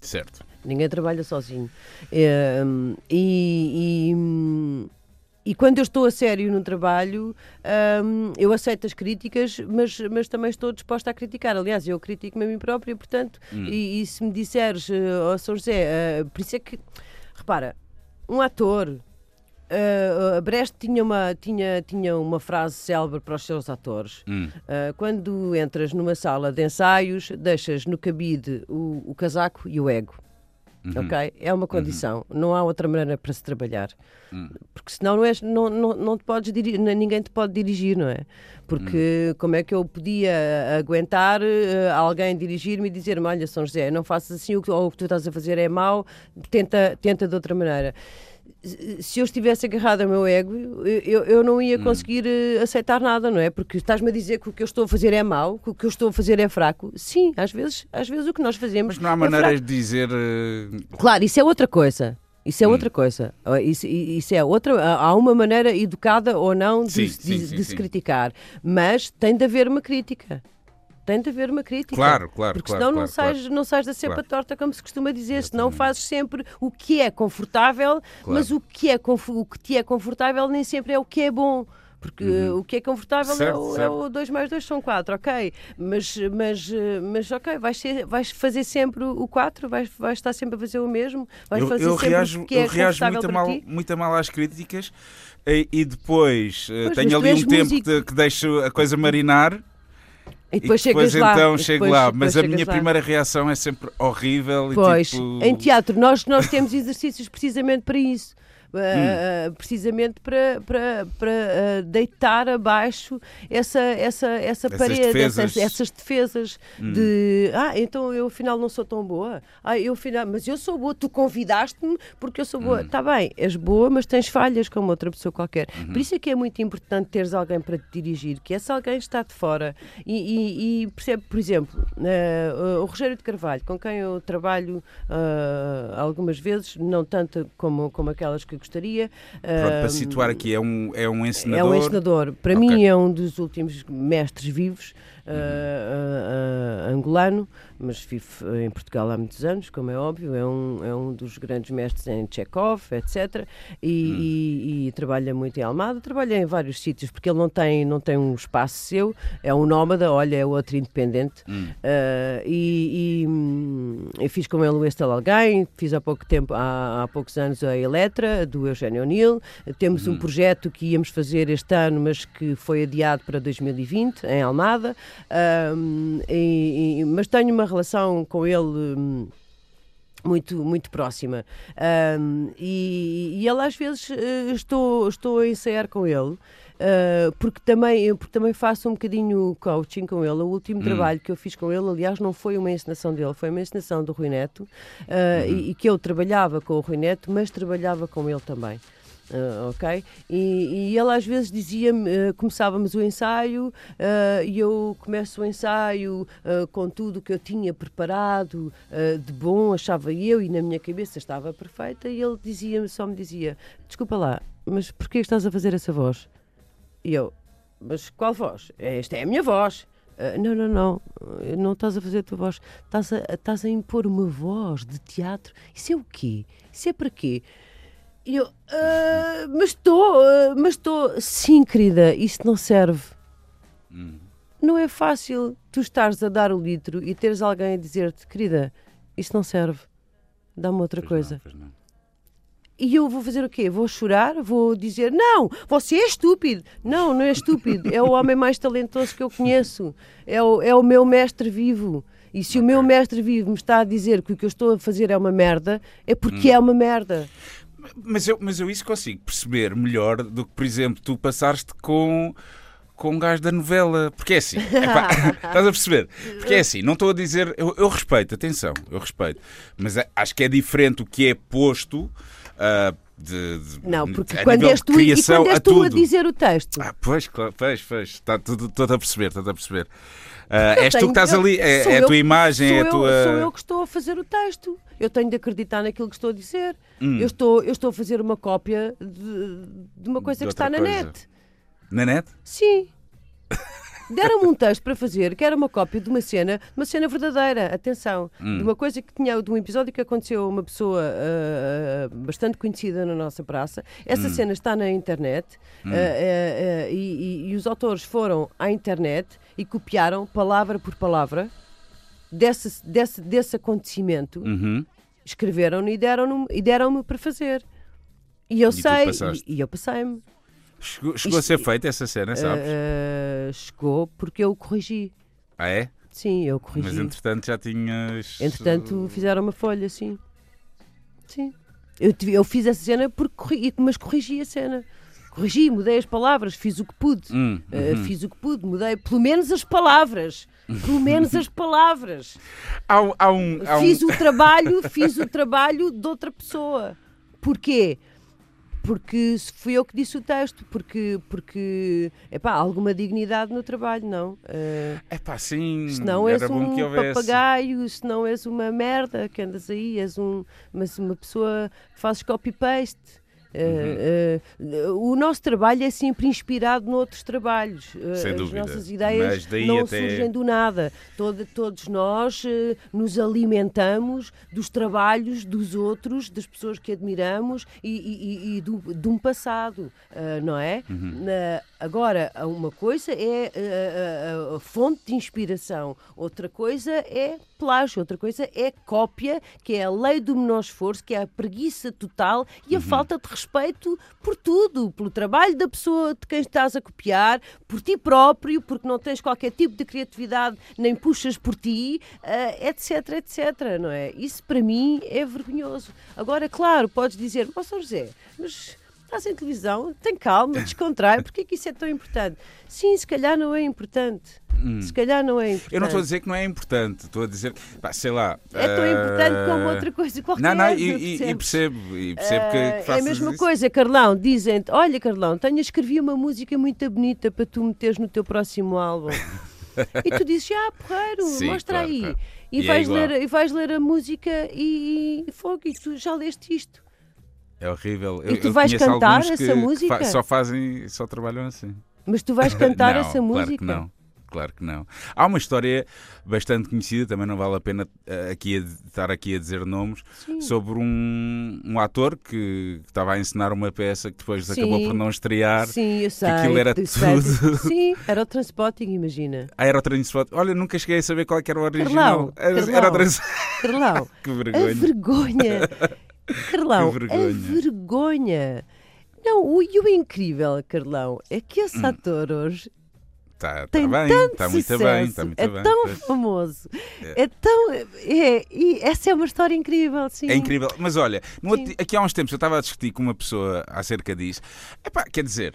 Certo. Ninguém trabalha sozinho. É, e, e, e, quando eu estou a sério no trabalho, um, eu aceito as críticas, mas, mas também estou disposta a criticar. Aliás, eu critico-me a mim própria, portanto, hum. e, e, se me disseres, oh, São José, uh, por isso é que, repara, um ator. Uh, Brecht tinha uma, tinha, tinha uma frase célebre para os seus atores. Hum. Uh, quando entras numa sala de ensaios, deixas no cabide o, o casaco e o ego. Uhum. Ok? É uma condição. Uhum. Não há outra maneira para se trabalhar. Uhum. Porque senão não, és, não, não, não te podes dirigir, ninguém te pode dirigir, não é? Porque como é que eu podia aguentar uh, alguém dirigir-me e dizer-me: Olha, São José, não faças assim, o que, ou o que tu estás a fazer é mau, tenta, tenta de outra maneira se eu estivesse agarrado ao meu ego, eu, eu não ia hum. conseguir hum. aceitar nada, não é? Porque estás-me a dizer que o que eu estou a fazer é mau, que o que eu estou a fazer é fraco. Sim, às vezes, às vezes o que nós fazemos. Mas não há é maneiras de dizer. Uh... Claro, isso é outra coisa. Isso é hum. outra coisa. Isso, isso, é outra. Há uma maneira educada ou não de, sim, de, sim, sim, de se criticar. Mas tem de haver uma crítica tem de haver uma crítica. Claro, claro. Porque claro, senão claro, não, sais, claro. não sais da cepa claro. torta, como se costuma dizer. Exatamente. Senão fazes sempre o que é confortável, mas o que, é, o que te é confortável nem sempre é o que é bom. Porque uhum. o que é confortável certo, é, o, certo. é o 2 mais 2 são 4, ok. Mas, mas, mas ok, vais, ser, vais fazer sempre o 4, vais, vais estar sempre a fazer o mesmo, vais eu, fazer eu sempre reajo, o que é eu reajo muito mal, ti. muito mal às críticas e, e depois eh, pois, tenho ali um tempo que, que deixo a coisa marinar e depois, e depois então lá. chego depois, lá, mas a minha lá. primeira reação é sempre horrível. Pois, tipo... em teatro nós, nós temos exercícios precisamente para isso. Uh, precisamente para, para, para uh, deitar abaixo essa, essa, essa essas parede, defesas. Essas, essas defesas hum. de ah, então eu afinal não sou tão boa, ah, eu afinal, mas eu sou boa, tu convidaste-me porque eu sou boa. Está hum. bem, és boa, mas tens falhas como outra pessoa qualquer. Uhum. Por isso é que é muito importante teres alguém para te dirigir, que esse alguém está de fora e, e, e percebe, por exemplo, uh, o Rogério de Carvalho, com quem eu trabalho algumas vezes, não tanto como, como aquelas que gostaria. Pronto, para situar aqui, é um, é um encenador? É um encenador. Para okay. mim é um dos últimos mestres vivos uh, uh, angolano, mas vive em Portugal há muitos anos, como é óbvio, é um, é um dos grandes mestres em Chekhov, etc. E, hum. e, e, trabalha muito em Almada, trabalha em vários sítios, porque ele não tem, não tem um espaço seu, é um nómada, olha, é outro independente. Hum. Uh, e, e hum, eu fiz com ele o Estel Alguém, fiz há pouco tempo, há, há poucos anos a Eletra, do Eugênio O'Neill. Temos hum. um projeto que íamos fazer este ano, mas que foi adiado para 2020, em Almada. E, e, mas tenho uma relação com ele hum, muito, muito próxima. Um, e, e ele às vezes uh, estou, estou a ensaiar com ele. Uh, porque, também, porque também faço um bocadinho coaching com ele. O último hum. trabalho que eu fiz com ele, aliás, não foi uma encenação dele, foi uma encenação do Rui Neto, uh, uhum. e, e, que eu trabalhava com o Rui Neto, mas trabalhava com ele também. Uh, ok? E, e, ele às vezes dizia-me, uh, começávamos o ensaio uh, e eu começo o ensaio com tudo que eu tinha preparado de bom, achava eu, e na minha cabeça estava perfeita, e ele dizia-me, só me dizia, desculpa lá, mas porquê estás a fazer essa voz? E eu, mas qual voz? Esta é a minha voz. Uh, não, não, não, não estás a fazer a tua voz, estás a, estás a impor uma voz de teatro. Isso é o quê? Isso é para quê? E eu, uh, mas estou, uh, mas estou. Sim, querida, isto não serve. Hum. Não é fácil tu estares a dar o litro e teres alguém a dizer-te, querida, isto não serve. Dá-me outra pois coisa. Não, não. e eu vou fazer o quê? Vou chorar? Vou dizer, não, você é estúpido. Não, não é estúpido. É o homem mais talentoso que eu conheço. É o, é o meu mestre vivo. E se okay. o meu mestre vivo me está a dizer que o que eu estou a fazer é uma merda, é porque hum. é uma merda. Mas eu, mas eu isso consigo perceber melhor do que, por exemplo, tu passaste com com um gajo da novela. Porque é assim, epá, estás a perceber? Porque é assim, não estou a dizer. Eu, eu, respeito, atenção, eu respeito. Mas acho que é diferente o que é posto. Uh, de, de, não, porque quando és tu, e quando és tu a dizer o texto. Ah, pois, claro, pois, pois, estou a perceber, estou a perceber. Uh, és tu que estás ali, é, é a tua imagem, é a tua. Eu, sou eu que estou a fazer o texto. Eu tenho de acreditar naquilo que estou a dizer. Hum. Eu, estou, eu estou a fazer uma cópia de, de uma coisa de que está na coisa. net. Na net? Sim. Deram-me um texto para fazer que era uma cópia de uma cena, uma cena verdadeira, atenção, hum. de uma coisa que tinha, de um episódio que aconteceu a uma pessoa uh, bastante conhecida na nossa praça. Essa hum. cena está na internet hum. uh, uh, e, e, e, os autores foram à internet e copiaram palavra por palavra desse, desse, desse acontecimento, uhum. escreveram-no e deram-me deram para fazer. E eu e sei, e, e eu passei-me. Chegou, chegou Isto, a ser feita essa cena, sabes? Uh, chegou porque eu corrigi. Ah, é? Sim, eu corrigi. Mas entretanto já tinhas. Entretanto fizeram uma folha, sim. Sim. Eu, eu fiz essa cena porque corri, mas corrigi a cena. Corrigi, mudei as palavras, fiz o que pude. Hum, uh, fiz o que pude, mudei pelo menos as palavras. Pelo menos as palavras. Há um, há um, há fiz o trabalho, fiz o trabalho de outra pessoa. Porquê? porque fui eu que disse o texto, porque, porque epá, há alguma dignidade no trabalho, não? É uh, pá, sim, se não és um papagaio, se não és uma merda que andas aí, és um, mas uma pessoa que fazes copy-paste. Uh, uh, o nosso trabalho é sempre inspirado noutros trabalhos. Uh, Sem As dúvida. nossas ideias não até... surgem do nada. Todo, todos nós nos alimentamos dos trabalhos dos outros, das pessoas que admiramos e, e, e do, de um passado, não é? Uhum. agora, uma coisa é a, a, a fonte de inspiração, outra coisa é plágio, outra coisa é cópia, que é a lei do menor esforço, que é a preguiça total e a uhum. falta de respeito por tudo, pelo trabalho da pessoa de quem estás a copiar, por ti próprio, porque não tens qualquer tipo de criatividade, nem puxas por ti, uh, etc, etc, não é? Isso para mim é vergonhoso. Agora, claro, podes dizer, ó José, mas estás em televisão, tem calma, descontrai, porque é que isso é tão importante? Sim, se calhar não é importante. Hum. Se calhar não é importante. Eu não estou a dizer que não é importante, estou a dizer, pá, sei lá. É tão uh... importante como outra coisa qualquer. Não, não, e, e, percebo, e percebo uh, que, que É a mesma isso. coisa, Carlão, dizem-te: Olha, Carlão, tenho escrevi uma música muito bonita para tu meteres no teu próximo álbum. e tu dizes: Ah, porreiro, Sim, mostra claro, aí. Claro. E, e, é vais é ler, e vais ler a música e, e fogo, e tu já leste isto. É horrível. E tu vais cantar essa música? Só fazem, só trabalham assim. Mas tu vais cantar não, essa música? Claro que não claro que não. Há uma história bastante conhecida, também não vale a pena uh, aqui a, estar aqui a dizer nomes, Sim. sobre um, um ator que, que, estava a ensinar uma peça que depois Sim. acabou por não estrear. Sim, eu sei. Que aquilo era tudo. Sim, era o Transpotting, imagina. Ah, era o Transpotting. Olha, nunca cheguei a saber qual é era o original. Carlão, era, era o Transpotting. que vergonha. A vergonha. Carlão, vergonha. a vergonha. Não, o, e o incrível, Carlão, é que esse hum. ator hoje Está tá bem, está muito bem, está muito é bem. Tão pois. famoso, é. é, tão. É, e essa é uma história incrível, sim. É incrível, mas olha, outro, aqui há uns tempos eu estava a discutir com uma pessoa acerca disso. Epá, quer dizer,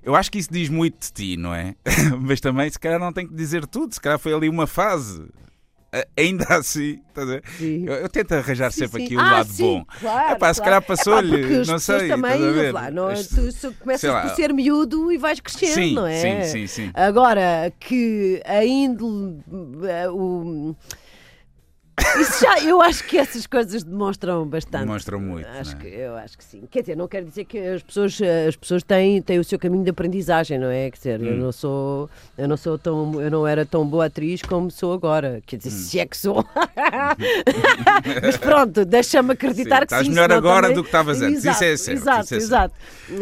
eu acho que isso diz muito de ti, não é? mas também, se calhar, não tem que dizer tudo, se calhar foi ali uma fase ainda assim, estás a eu, eu, tento arranjar sim, sempre sim. aqui o ah, lado sim, bom. Claro, é pá, se calhar passou-lhe, não sei. Também, lá, não, é? tu, tu começas por ser miúdo e vais crescendo, sim, não é? Sim, sim, sim. Agora que a índole, eh, o já, eu acho que essas coisas demonstram bastante. Demonstram muito. Acho é? que, eu acho que sim. Quer dizer, não quero dizer que as pessoas, as pessoas têm, têm o seu caminho de aprendizagem, não é? Quer dizer, hum. eu não sou, eu não sou tão, eu não era tão boa atriz como sou agora. Quer dizer, hum. se é que sou. Mas pronto, deixa-me acreditar sim, que estás sim. Estás melhor agora também... do que estavas antes. Exato, isso é certo. Exato, isso é exato.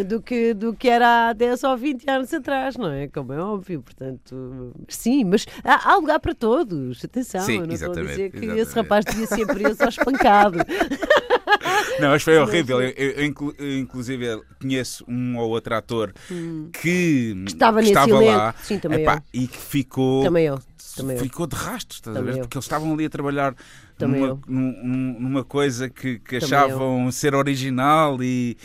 Do que, do que era há 10 ou 20 anos atrás, não é? Como é óbvio, portanto, sim, mas há, há lugar para todos. Atenção, sim, eu não estou a dizer que. Esse rapaz devia ser preso ou espancado. Não, mas foi horrível. Eu, eu, eu, inclusive, conheço um ou outro ator hum. que, que, estava, que estava lá Sim, Epá, e que ficou. Também eu. Também ficou de rastros, estás a ver? Porque eles estavam ali a trabalhar numa, numa, coisa que, que achavam ser original e,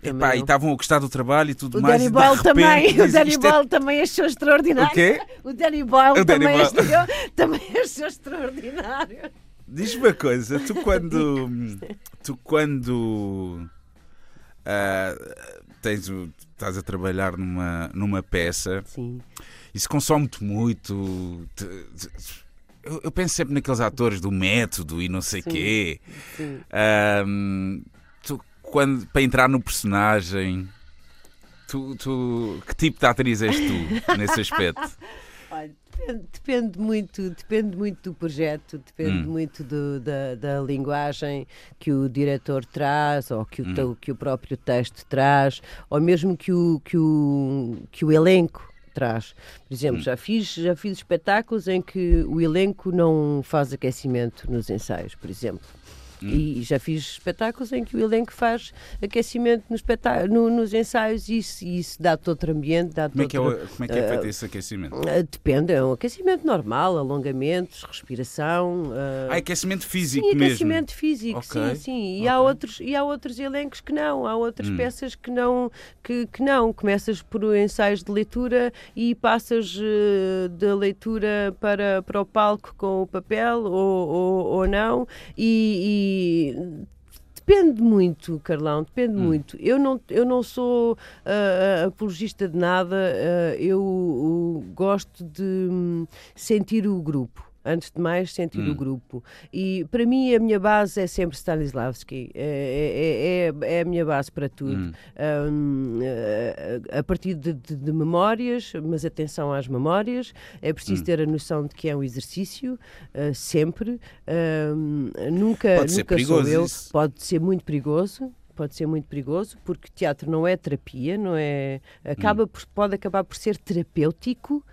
Epá, e estavam a gostar do trabalho e tudo o mais. Danny Boyle também, o Danny Boyle é... também achou extraordinário. O quê? O Danny o também. Achou, também achou extraordinário. Diz-me uma coisa, tu quando. tu quando. Uh, tens estás a trabalhar numa, numa peça. Sim. Isso consome-te muito. Te, te, eu, eu, penso sempre naqueles atores do método e não sei o quê. Sim. Um, quando, para entrar no personagem, tu, tu, que tipo de atriz és tu nesse aspecto? Olha, depende, depende, muito, depende muito do projeto, depende hum. muito do, da, da linguagem que o diretor traz, ou que o, hum. que o próprio texto traz, ou mesmo que o, que o, que o elenco traz. Por exemplo, hum. já, fiz, já fiz espetáculos em que o elenco não faz aquecimento nos ensaios, por exemplo. Hum. E já fiz espetáculos em que o elenco faz aquecimento no no, nos ensaios e isso, isso dá-te outro ambiente. Dá como, é que é, como é que é feito uh, esse aquecimento? Uh, depende, é um aquecimento normal, alongamentos, respiração. Uh, ah, aquecimento físico sim, mesmo? aquecimento físico, okay. sim, sim. E, okay. há outros, e há outros elencos que não, há outras hum. peças que não, que, que não. Começas por ensaios de leitura e passas uh, da leitura para, para o palco com o papel ou, ou, ou não e, e Depende muito, Carlão, depende hum. muito. Eu não, eu não sou uh, apologista de nada, uh, eu uh, gosto de um, sentir o grupo antes de mais sentir hum. o grupo. E para mim a minha base é sempre Stanislavski, é, é, é, é a minha base para tudo. Hum. Um, a, a partir de, de, de, memórias, mas atenção às memórias, é preciso hum. ter a noção de que é um exercício, uh, sempre. Um, nunca pode nunca sou eu, isso. pode ser muito perigoso pode ser muito perigoso porque teatro não é terapia, não é acaba hum. por, pode acabar por ser terapêutico,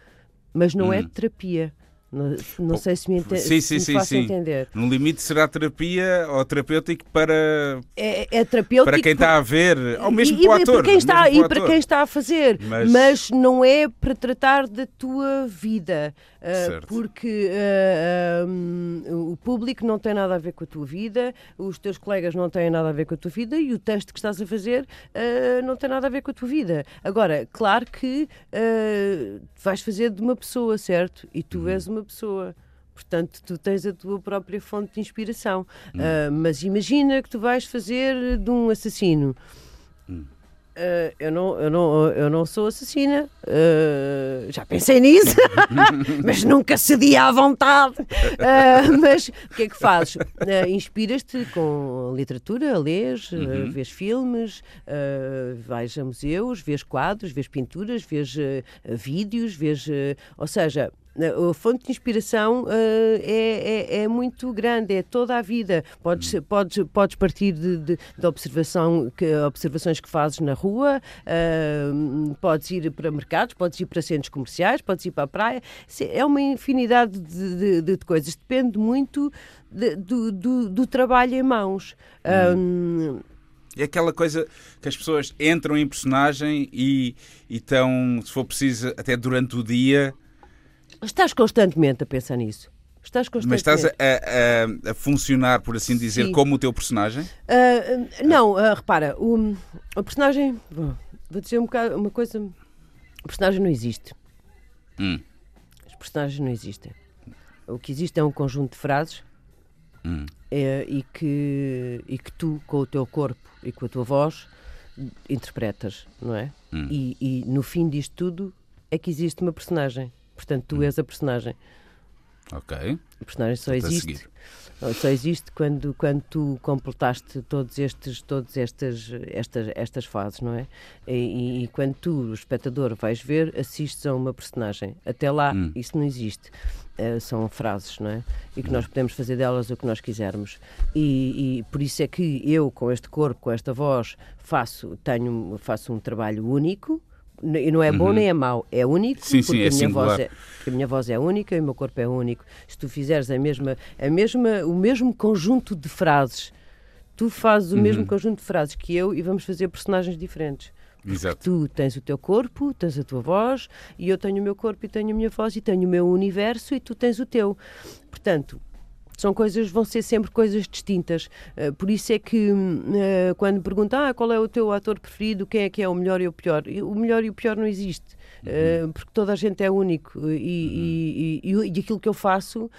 mas não é hum. terapia. Não, não sei se me, ente sim, sim, se me sim, sim. entender. No limite será terapia ou terapêutico para, é, é terapêutico para quem está a ver, ou mesmo e, para o ator. Para quem está, e para quem está a fazer, mas... mas... não é para tratar da tua vida, uh, porque um, o público não tem nada a ver com a tua vida, os teus colegas não têm nada a ver com a tua vida e o texto que estás a fazer não tem nada a ver com a tua vida. Agora, claro que vais fazer de uma pessoa, certo? E tu uhum. és uma pessoa. Portanto, tu tens a tua própria fonte de inspiração. Hum. Uh, mas imagina que tu vais fazer de um assassino. Hum. Uh, eu, não, eu, não, eu não sou assassina, uh, já pensei nisso, mas nunca cedi à vontade. Uh, mas o que é que fazes? Inspiras-te com literatura, lês, uhum. vês filmes, vais a museus, vês quadros, vês pinturas, vês vídeos, vês. ou seja, a fonte de inspiração uh, é, é, é, muito grande, é toda a vida. Podes, hum. podes, podes partir de, de, de observação, que, observações que fazes na rua, uh, podes ir para mercados, podes ir para centros comerciais, podes ir para a praia. É uma infinidade de, de coisas. Depende muito do, do, do, trabalho em mãos. Hum. Um, é aquela coisa que as pessoas entram em personagem e, e estão, se for preciso, até durante o dia Estás constantemente a pensar nisso. Estás. Mas estás a, a, a funcionar, por assim dizer, Sim. como o teu personagem? Uh, não, uh, repara, o, o personagem. Bom, vou dizer um bocado, uma coisa. O personagem não existe. Hum. Os personagens não existem. O que existe é um conjunto de frases hum. é, e, que, e que tu, com o teu corpo e com a tua voz, interpretas, não é? Hum. E, e no fim disto tudo é que existe uma personagem. Portanto, tu hum. és a personagem. Ok. O personagem só existe. Só existe quando, quando tu completaste todos estes, todas estas, estas, estas fases, não é? E, e, quando tu, o espectador, vais ver, assistes a uma personagem. Até lá, hum. isso não existe. Uh, são frases, não é? E que nós podemos fazer delas o que nós quisermos. E, e, por isso é que eu, com este corpo, com esta voz, faço, tenho, faço um trabalho único, e não é bom uhum. nem é mau, é único, sim, porque, sim, é a minha voz é, porque a minha voz é única e o meu corpo é único. Se tu fizeres a mesma, a mesma, o mesmo conjunto de frases tu fazes o uhum. mesmo conjunto de frases que eu e vamos fazer personagens diferentes. Exato. Tu tens o teu corpo, tens a tua voz, e eu tenho o meu corpo e tenho a minha voz e tenho o meu universo e tu tens o teu. Portanto, são coisas, vão ser sempre coisas distintas. Uh, por isso é que uh, quando perguntam ah, qual é o teu ator preferido, quem é que é o melhor e o pior, o melhor e o pior não existe. Uh, porque toda a gente é único e, uhum. e, e, e, aquilo que eu faço,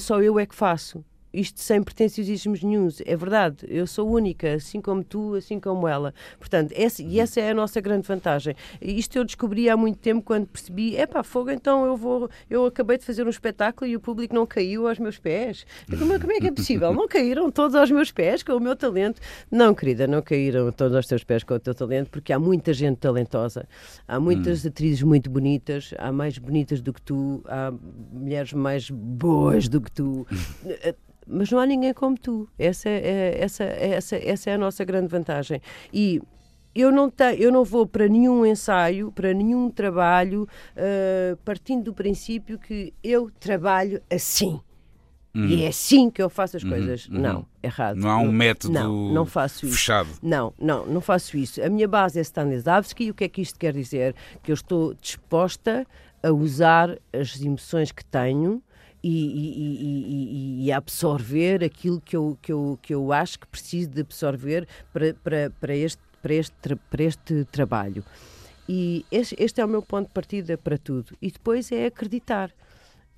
só eu é que faço isto sem pretenciosismos nenhums. É verdade, eu sou única, assim como tu, assim como ela. Portanto, essa, e essa é a nossa grande vantagem. Isto eu descobri há muito tempo quando percebi, é pá, fogo, então eu vou, eu acabei de fazer um espetáculo e o público não caiu aos meus pés. Como, como é que é possível? Não caíram todos aos meus pés com o meu talento? Não, querida, não caíram todos aos teus pés com o teu talento, porque há muita gente talentosa, há muitas hum. atrizes muito bonitas, há mais bonitas do que tu, há mulheres mais boas do que tu mas não há ninguém como tu. Essa é, é, essa, essa, essa é a nossa grande vantagem. E eu não, te, eu não vou para nenhum ensaio, para nenhum trabalho, uh, partindo do princípio que eu trabalho assim. Uhum. E é assim que eu faço as uhum, coisas. Uhum. Não, errado. Não há um método não, não faço isso. fechado. Não, não, não faço isso. A minha base é Stanislavski e o que é que isto quer dizer? Que eu estou disposta a usar as emoções que tenho e, e, e, absorver aquilo que eu, que, eu, que eu acho que preciso de absorver para, para, para, este, para, este, para este trabalho. E este, este é o meu ponto de partida para tudo. E depois é acreditar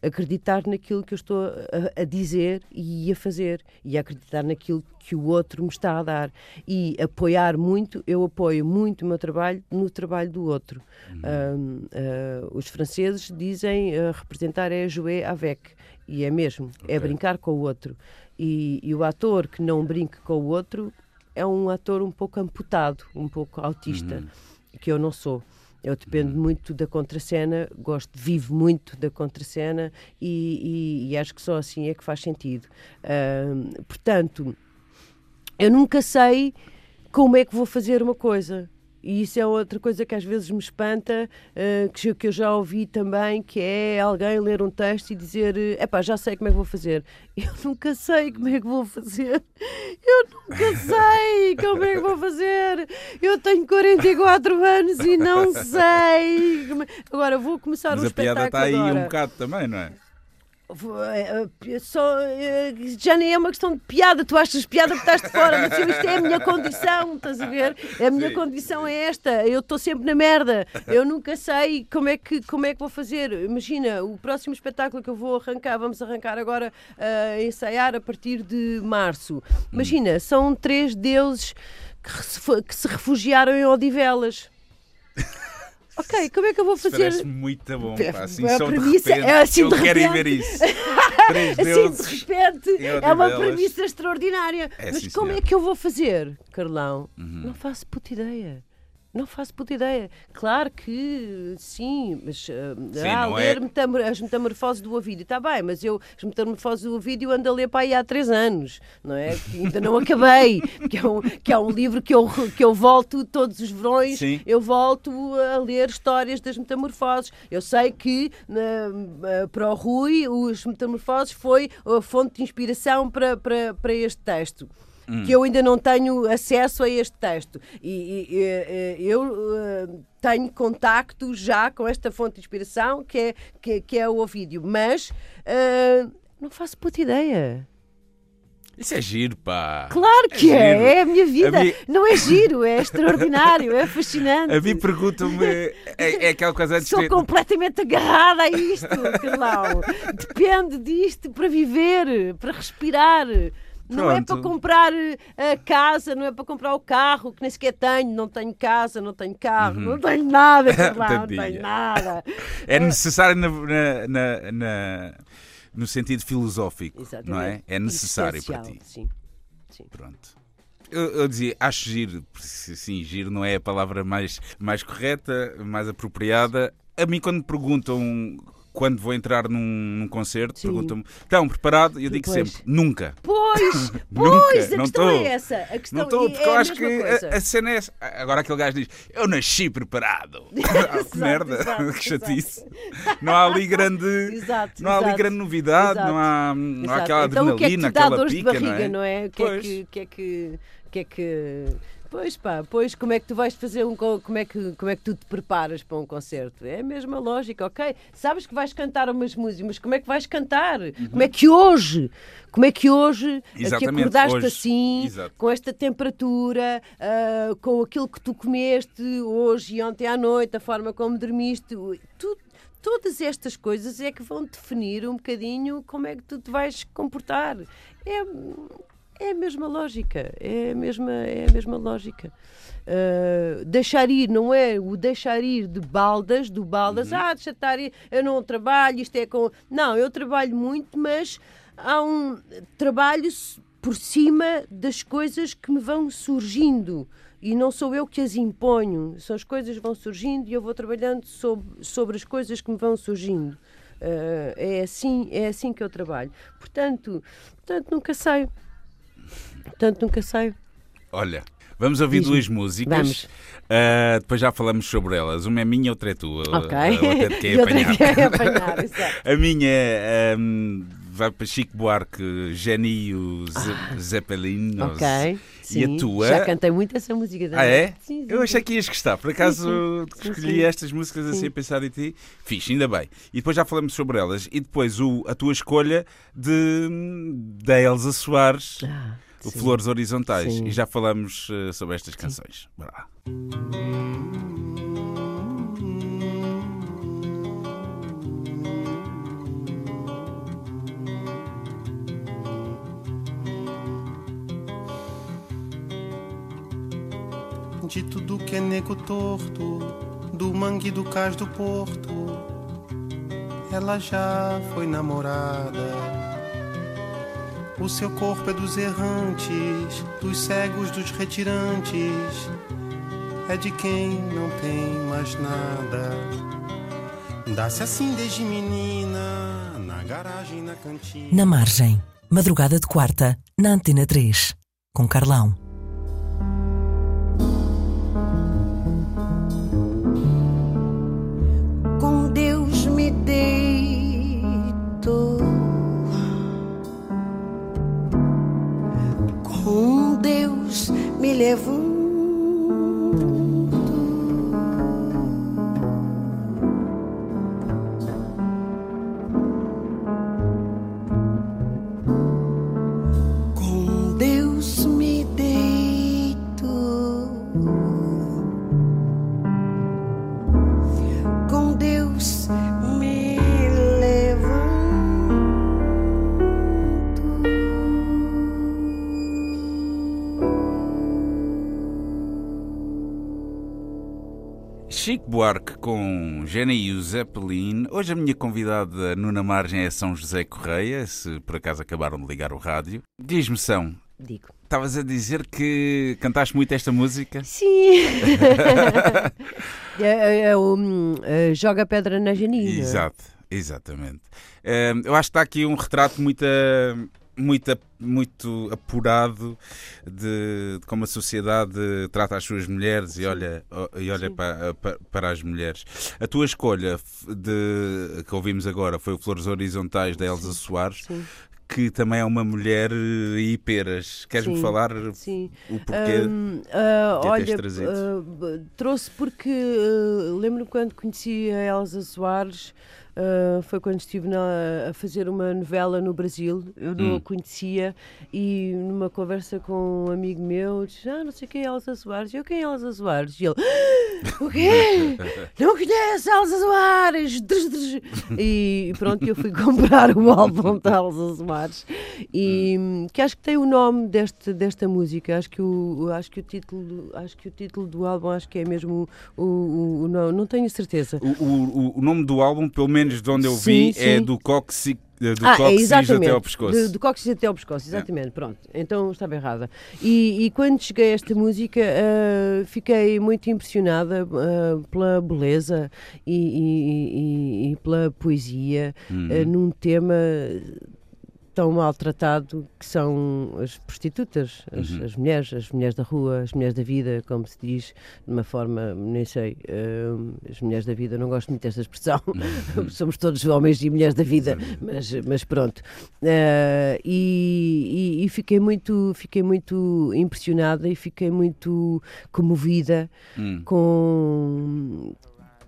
acreditar naquilo que eu estou a, a, dizer e a fazer e acreditar naquilo que o outro me está a dar e apoiar muito, eu apoio muito o meu trabalho no trabalho do outro. Uh, uh, os franceses dizem uh, representar é jouer avec e é mesmo, é okay. é brincar com o outro. E, e, o ator que não brinque com o outro é um ator um pouco amputado, um pouco autista, uhum. que eu não sou. Eu dependo uhum. muito da contracena, gosto, vivo muito da contracena e, e, e acho que só assim é que faz sentido. Uh, portanto, eu nunca sei como é que vou fazer uma coisa. E isso é outra coisa que às vezes me espanta, uh, que, eu já ouvi também, que é alguém ler um texto e dizer epá, já sei como é que vou fazer. Eu nunca sei como é que vou fazer. Eu nunca sei como é que vou fazer. Eu tenho 44 anos e não sei. Agora vou começar Mas um espetáculo Mas a piada está aí um bocado também, não é? É, é, só, é, já nem é uma questão de piada, tu achas piada que estás de fora, mas eu, isto é a minha condição, estás a ver? A minha Sim. condição é esta, eu estou sempre na merda, eu nunca sei como é, que, como é que vou fazer. Imagina, o próximo espetáculo que eu vou arrancar, vamos arrancar agora a ensaiar a partir de março. Imagina, são três deuses que, que se refugiaram em Odivelas. Ok, como é que eu vou fazer? Parece muito bom, pá. Assim, a premissa, de repente, é assim de repente. ver isso. Três deuses assim, de repente, é uma premissa extraordinária. É, Mas sim, como senhor. é que eu vou fazer, Carlão? Uhum. Não faço puta ideia. Não faço puta ideia. Claro que sim, mas uh, sim, ah, ler é... as metamorfoses do Ovídio, está bem, mas eu as metamorfoses do Ovídio ando a ler para aí há três anos, não é? Que ainda não acabei, que é, um, que é um livro que eu, que eu volto todos os verões, sim. eu volto a ler histórias das metamorfoses. Eu sei que uh, para o Rui, os metamorfoses foi a fonte de inspiração para, para, para este texto hum. que eu ainda não tenho acesso a este texto. E, e, e eu uh, tenho contacto já com esta fonte de inspiração, que é, que, que é o Ovídio, mas uh, não faço puta ideia. Isso é giro, pá. Claro que é, é, é a minha vida. A mim... Não é giro, é extraordinário, é fascinante. A mim perguntam-me, é, é, aquela coisa de Sou completamente agarrada a isto, Carlão. Depende disto para viver, para respirar. Não é para comprar eh, a casa, não é para comprar o carro, que nem sequer tenho. Não tenho casa, não tenho carro, uhum. não tenho nada, lá, não tenho nada. É necessário na, na, na, no sentido filosófico, Exatamente. não é? É necessário para ti. Sim. sim. Pronto. Eu, eu, dizia, acho giro, sim, giro não é a palavra mais, mais correta, mais apropriada. A mim, quando me perguntam quando vou entrar num, num concerto, perguntam-me: estão preparados? E eu digo pois. sempre: nunca. Pois, nunca. Pois, a não questão é essa. A questão não estou, porque é eu acho que a, a, cena é essa. Agora aquele gajo diz: eu nasci preparado. exato, que merda, exato, que chatice. Não há ali grande, exato, não há ali grande novidade, não há, não há aquela então, adrenalina, então, aquela pica, barriga, não é? Não é? O que, é que, que é que, que é que Pois pá, pois como é que tu vais fazer um como é que como é que tu te preparas para um concerto? É a mesma lógica, ok? Sabes que vais cantar umas músicas, mas como é que vais cantar? Uhum. Como é que hoje, como é que hoje que acordaste hoje. assim, Exato. com esta temperatura, uh, com aquilo que tu comeste hoje e ontem à noite, a forma como dormiste, tudo todas estas coisas é que vão definir um bocadinho como é que tu te vais comportar. É, é a mesma lógica, é a mesma, é a mesma lógica. Uh, deixar ir não é o deixar ir de baldas, do baldas, uhum. ah, deixa estar ir, eu não trabalho, isto é com. Não, eu trabalho muito, mas há um trabalho por cima das coisas que me vão surgindo e não sou eu que as imponho, são as coisas que vão surgindo e eu vou trabalhando sobre, sobre as coisas que me vão surgindo. Uh, é assim é assim que eu trabalho. Portanto, portanto nunca sei. Portanto, nunca sei. Olha, vamos ouvir duas músicas. Vamos. Uh, depois já falamos sobre elas. Uma é minha, outra é tua. Ok. Uh, outra é de quem apanhar. apanhar a minha é. Um, vai para Chico Buarque, Genio ah, Zeppelin. Ok. Sim, e a tua. Já cantei muito essa música também. Ah, é? Sim, sim, Eu achei que ias gostar. Por acaso escolhi estas músicas assim a pensar em ti. Fixe, ainda bem. E depois já falamos sobre elas. E depois o, a tua escolha de, da Elsa Soares. Ah o Sim. Flores Horizontais. Sim. E já falamos uh, sobre estas canções. Bora lá. De tudo que é nego torto, do mangue do cais do porto, ela já foi namorada o seu corpo é dos errantes, dos cegos, dos retirantes. É de quem não tem mais nada. Dá-se assim desde menina, na garagem, na cantina. Na margem, madrugada de quarta, na Antena 3, com Carlão. Levou Buarque com Gênio Zeppelin. Hoje a minha convidada Nuna Margem é São José Correia, se por acaso acabaram de ligar o rádio. Diz-me, São. Digo. Estavas a dizer que cantaste muito esta música? Sim. é, é, é o uh, Joga Pedra na Janina. Exato, exatamente. Uh, eu acho que está aqui um retrato muito. Uh, muito, muito apurado de, de, como a sociedade trata as suas mulheres Sim. e olha, e olha para, para, para, as mulheres. A tua escolha de, que ouvimos agora foi o Flores Horizontais da Elsa Sim. Soares. Sim. Que também é uma mulher e peras. Queres-me falar o porquê? Um, uh, olha, uh, trouxe porque uh, lembro-me quando conheci a Elsa Soares. Uh, foi quando estive na, a fazer uma novela no Brasil. Eu não hum. a conhecia e numa conversa com um amigo meu disse: Ah, não sei quem é Elsa Soares. E eu, quem é Elsa Soares? E ele: O quê? Não conhece Elsa Soares? E pronto, eu fui comprar o álbum da Elsa Soares e hum. que acho que tem o nome deste, desta música. Acho que o, acho que o título, acho que o título do álbum acho que é mesmo o, o, o não, não tenho certeza. O, o, o nome do álbum, pelo menos menos de onde eu vi, sim, é sim. do Coxic do ah, cóccix é, até ao pescoço. Do, do cóccix até ao pescoço, exatamente. É. Pronto, então estava errada. E, e, quando cheguei a esta música, uh, fiquei muito impressionada uh, pela beleza e, e, e, pela poesia uhum. uh, num tema tão maltratado que são as prostitutas, as, uhum. as, mulheres, as mulheres da rua, as mulheres da vida, como se diz, de uma forma, nem sei, uh, as mulheres da vida, não gosto muito desta expressão, uhum. somos todos homens e mulheres da vida, mas, mas pronto. Uh, e, e, e, fiquei muito, fiquei muito impressionada e fiquei muito comovida uhum. com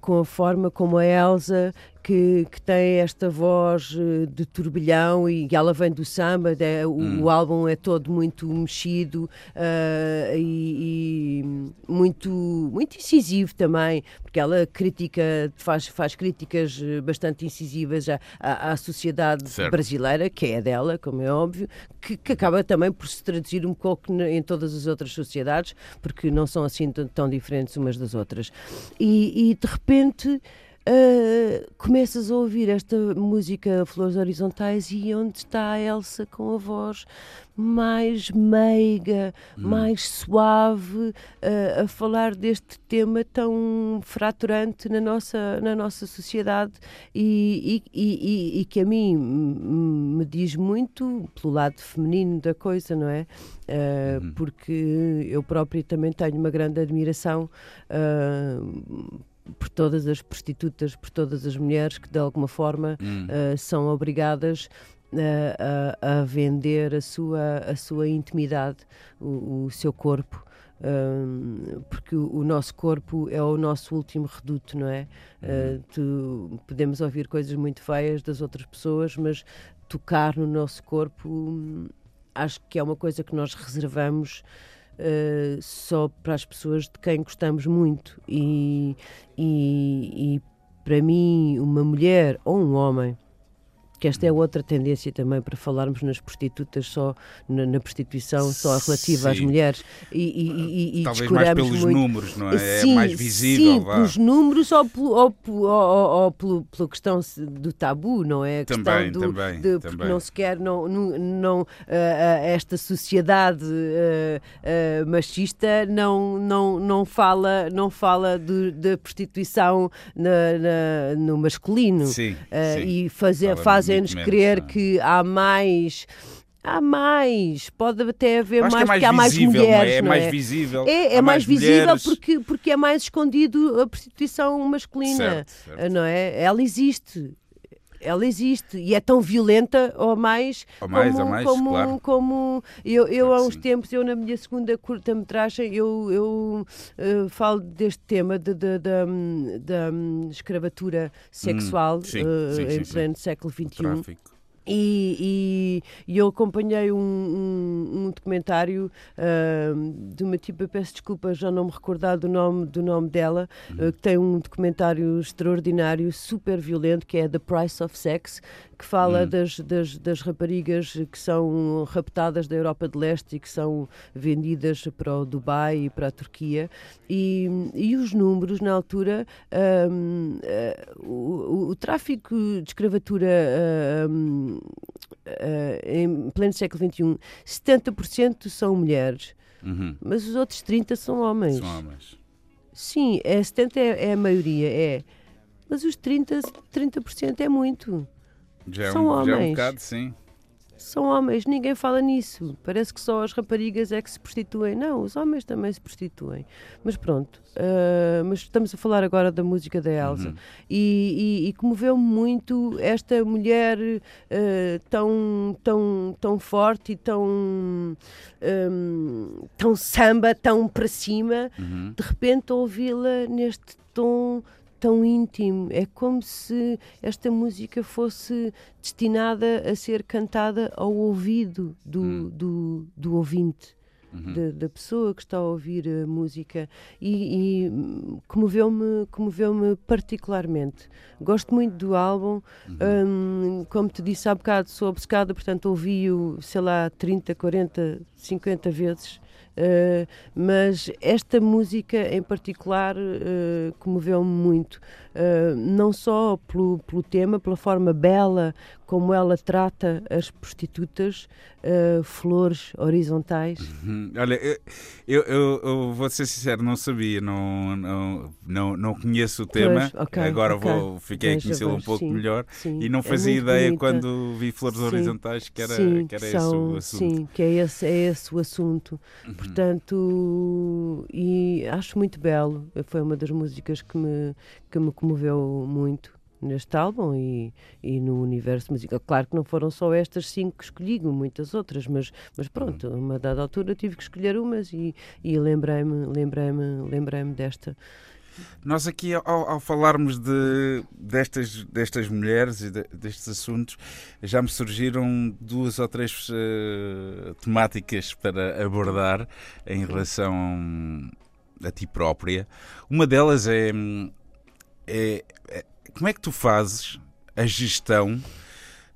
com a forma como a Elsa que, que tem esta voz eh, de turbilhão e ela vem do samba, de, o, hum. o, álbum é todo muito mexido uh, e, e, muito, muito incisivo também, porque ela critica, faz, faz críticas eh, bastante incisivas à, à, à sociedade certo. brasileira, que é dela, como é óbvio, que, que, acaba também por se traduzir um pouco em todas as outras sociedades, porque não são assim tão, tão diferentes umas das outras. E, e de repente uh, começas a ouvir esta música Flores Horizontais e onde está a Elsa com a voz mais meiga, hum. mais suave, uh, a falar deste tema tão fraturante na nossa, na nossa sociedade e, e, e, e que a mim me diz muito pelo lado feminino da coisa, não é? Uh, uhum. Porque eu própria também tenho uma grande admiração. Uh, por todas as prostitutas, por todas as mulheres que de alguma forma hum. uh, são obrigadas a, a, a, vender a sua, a sua intimidade, o, o seu corpo. Um, porque o, o, nosso corpo é o nosso último reduto, não é? Uh, tu, podemos ouvir coisas muito feias das outras pessoas, mas tocar no nosso corpo hum, acho que é uma coisa que nós reservamos uh, só para as pessoas de quem gostamos muito. E, e, e para mim, uma mulher ou um homem que esta é outra tendência também para falarmos nas prostitutas só na, na prostituição só relativa sim. às mulheres e, e, e, talvez mais pelos muito. números não é? é sim, é mais visível sim, pelos números ou, pelo, ou, ou, ou, pelo, pela questão do tabu não é a também, do, também, de, porque também. não se quer não, não, não uh, esta sociedade uh, uh, machista não não não fala não fala da prostituição na, na, no masculino sim, sim. e fazer faz fazem-nos crer não. que há mais há mais, pode até haver mais, é mais, porque há mais visível, mulheres. É? é, mais é? visível. É, é mais, mais visível porque, porque é mais escondido a prostituição masculina, certo, certo. não é? Ela existe. Ela existe e é tão violenta ou mais, ou mais, como, ou mais, como, claro. como eu, eu há uns sim. tempos, eu na minha segunda curta-metragem, eu, eu uh, falo deste tema da de, de, de, de, escravatura sexual hum, sim, uh, sim, em pleno século XXI. E, e, e, eu acompanhei um, um, um documentário uh, de uma tipo, peço desculpa, já não me recordar do nome, do nome dela, uh, que tem um documentário extraordinário, super violento, que é The Price of Sex, que fala hum. das, das, das, raparigas que são raptadas da Europa de Leste e que são vendidas para o Dubai e para a Turquia. E, e os números, na altura, um, uh, eh, o, o, tráfico de escravatura um, uh, eh, em pleno século XXI, 70% são mulheres, uhum. mas os outros 30% são homens. São homens. Sim, é, 70% é, é a maioria, é. Mas os 30%, 30 é muito. Já é, São um, homens. Já é um bocado, sim. São homens, ninguém fala nisso. Parece que só as raparigas é que se prostituem. Não, os homens também se prostituem. Mas pronto, uh, mas estamos a falar agora da música da Elsa. Uhum. E, e, e comoveu muito esta mulher uh, tão, tão, tão forte e tão, um, tão samba, tão para cima. Uhum. De repente ouvi-la neste tom tão íntimo. É como se esta música fosse destinada a ser cantada ao ouvido do, hum. do, do ouvinte. Uhum. Da, da, pessoa que está a ouvir a música e, e comoveu-me comoveu particularmente. Gosto muito do álbum, uhum. um, como te disse há bocado, sou obcecada, portanto ouvi-o, sei lá, 30, 40, 50 vezes uh, mas esta música em particular uh, comoveu-me muito. Uh, não só pelo, pelo tema, pela forma bela como ela trata as prostitutas, uh, flores horizontais. Uhum. Olha, eu, eu, eu, vou ser sincero, não sabia, não, não, não, não conheço o tema. Pois, okay, Agora okay. vou, fiquei a conhecê-lo um pouco sim, melhor sim. e não é fazia é ideia bonita. quando vi flores sim, horizontais que era, que era esse o assunto. Sim, que é esse, é esse o assunto. Uhum. Portanto, e acho muito belo. Foi uma das músicas que me, que me comoveu muito neste álbum e, e no universo musical. Claro que não foram só estas cinco que escolhi, muitas outras, mas, mas pronto, a uma dada altura tive que escolher umas e, e lembrei-me lembrei-me lembrei-me desta. Nós aqui, ao, ao, falarmos de, destas, destas mulheres e de, destes assuntos, já me surgiram duas ou três uh, temáticas para abordar em relação a ti própria. Uma delas é, é, é como é que tu fazes a gestão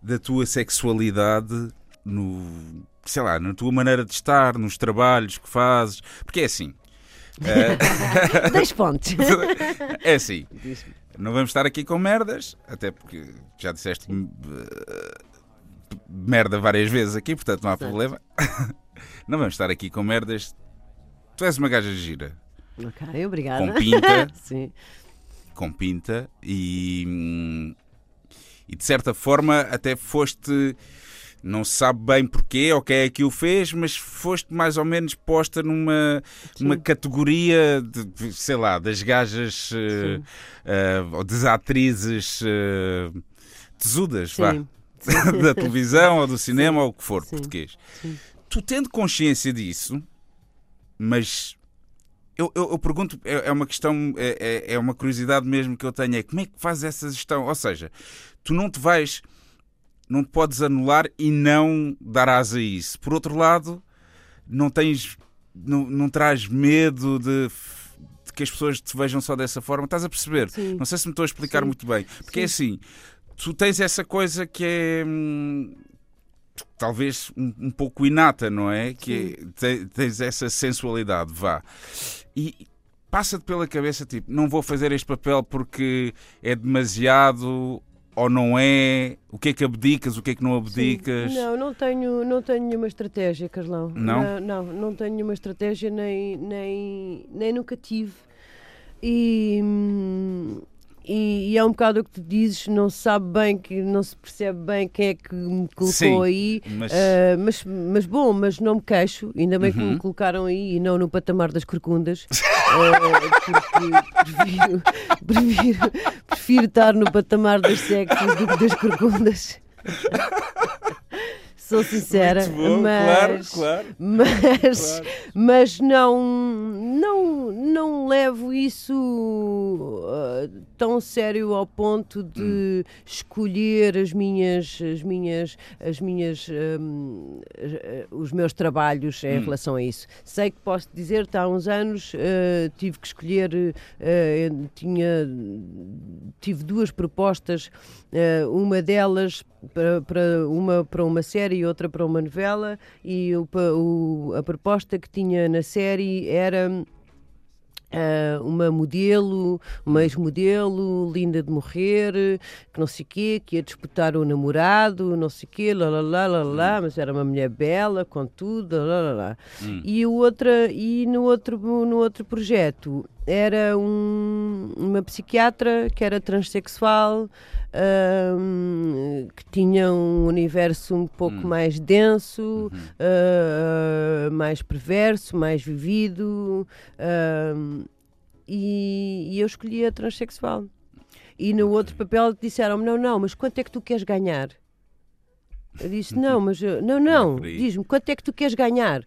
da tua sexualidade no, sei lá, na tua maneira de estar, nos trabalhos que fazes? Porque é assim. Uh... Dois pontos. é assim. Não vamos estar aqui com merdas, até porque já disseste uh, merda várias vezes aqui, portanto não há problema. não vamos estar aqui com merdas. Tu és uma gaja gira. Ok, obrigada. Com pinta. Sim com pinta e, e de certa forma até foste não se sabe bem porquê ou quem é que o fez, mas foste mais ou menos posta numa, numa categoria de, sei lá, das gajas uh, uh, ou das atrizes uh, tesudas, Sim. vá. da televisão ou do cinema Sim. ou o que for, Sim. português. Tu tendo consciência disso, mas eu, eu, eu, pergunto, é, é uma questão, é, é, é uma curiosidade mesmo que eu tenho, é como é que fazes essa gestão? Ou seja, tu não te vais, não te podes anular e não dar asa a isso. Por outro lado, não tens, não, não traz medo de, de que as pessoas te vejam só dessa forma. Estás a perceber? Sim. Não sei se me estou a explicar Sim. muito bem. Porque é Sim. é assim, tu tens essa coisa que é hum, talvez um, um, pouco inata, não é? Que é, tens essa sensualidade, vá e passa-te pela cabeça, tipo, não vou fazer este papel porque é demasiado ou não é? O que é que abdicas, o que é que não abdicas? Sim. Não, não tenho, não tenho nenhuma estratégia, Carlão. Não? Não, não, não tenho nenhuma estratégia, nem, nem, nem nunca tive. E, hum, e, e, é um bocado o que tu dizes, não se sabe bem, que não se percebe bem quem é que me colocou Sim, aí, mas... Uh, mas... mas, bom, mas não me queixo, ainda bem uhum. que me uhum. colocaram aí e não no patamar das corcundas, uh, porque prefiro, prefiro, prefiro estar no patamar das sexos do que das corcundas. sou sincera, bom, mas, claro, claro, mas, claro. mas não, não, não levo isso uh, tão sério ao ponto de hum. escolher as minhas, as minhas, as minhas, um, os meus trabalhos em hum. relação a isso. Sei que posso dizer que há uns anos uh, tive que escolher, uh, tinha, tive duas propostas, uma delas para, para, uma, para uma série e outra para uma novela, e o, o, a proposta que tinha na série era. Uh, uma modelo, uma ex-modelo, linda de morrer, que não sei o quê, que ia disputar o namorado, não sei o quê, lá, lá, lá, lá, lá, hum. mas era uma mulher bela, com tudo, lá, lá, lá. Hum. E, outra, e no, outro, no outro projeto era um, uma psiquiatra que era transexual, que tinha um universo um pouco hum. mais denso, uhum. uh, mais perverso, mais vivido. Uh, e, e, eu escolhi a transexual. E no outro papel disseram-me: não, não, mas quanto é que tu queres ganhar? Eu disse: não, mas não, não, diz-me quanto é que tu queres ganhar?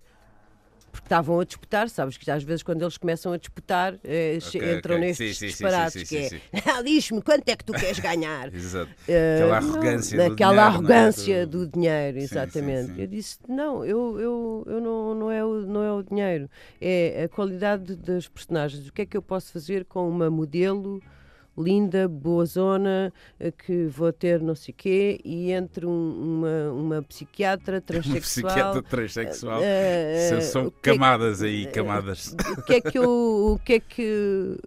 Porque estavam a disputar, sabes que às vezes quando eles começam a disputar eh, okay, entram okay. nestes sim, disparates sim, sim, que é diz-me quanto é que tu queres ganhar Exato. Uh, aquela arrogância não, do aquela dinheiro, arrogância é? do... dinheiro exatamente eu disse não eu, eu, eu não, não, é o, não é o dinheiro é a qualidade das personagens o que é que eu posso fazer com uma modelo linda, boa zona, eh, que vou ter não sei quê, e entre um, uma, uma psiquiatra transexual. Uma psiquiatra transexual. Uh, São que camadas é, aí, camadas. O que é que eu. O que é que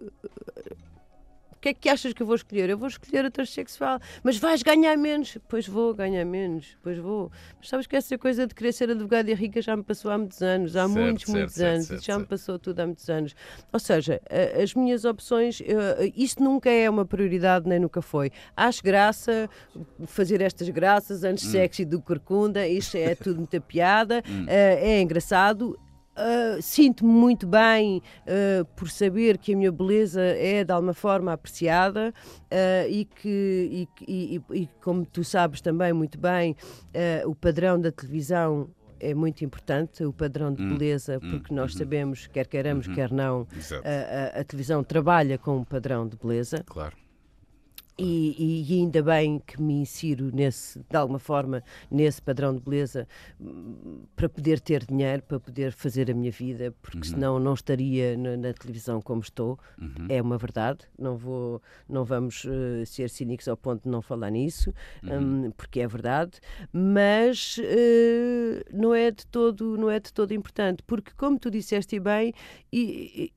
que é que achas que eu vou escolher? Eu vou escolher a transexual. Mas vais ganhar menos? Pois vou ganhar menos, pois vou. Mas sabes que essa coisa de querer ser advogada e rica já me passou há muitos anos, há certo, muitos, certo, muitos certo, anos. Já me passou tudo há muitos anos. Ou seja, as minhas opções, isto nunca é uma prioridade, nem nunca foi. Acho graça fazer estas graças antes hum. sexy do corcunda, isto é tudo muita piada, hum. Eh, é engraçado Uh, Sinto-me muito bem uh, por saber que a minha beleza é de alguma forma apreciada uh, e que, e, e, e, como tu sabes também muito bem, o padrão da televisão é muito importante, o padrão de hum, beleza, hum, porque nós hum, sabemos, quer queiramos, hum, quer não, a, a, a, televisão trabalha com um padrão de beleza. Claro. E, e, ainda bem que me insiro nesse, de alguma forma nesse padrão de beleza hum, para poder ter dinheiro, para poder fazer a minha vida, porque uhum. senão não estaria na, na televisão como estou. Uhum. É uma verdade. Não vou, não vamos uh, ser cínicos ao ponto de não falar nisso, uhum. um, porque é verdade. Mas uh, não é de todo, não é de todo importante, porque como tu disseste bem,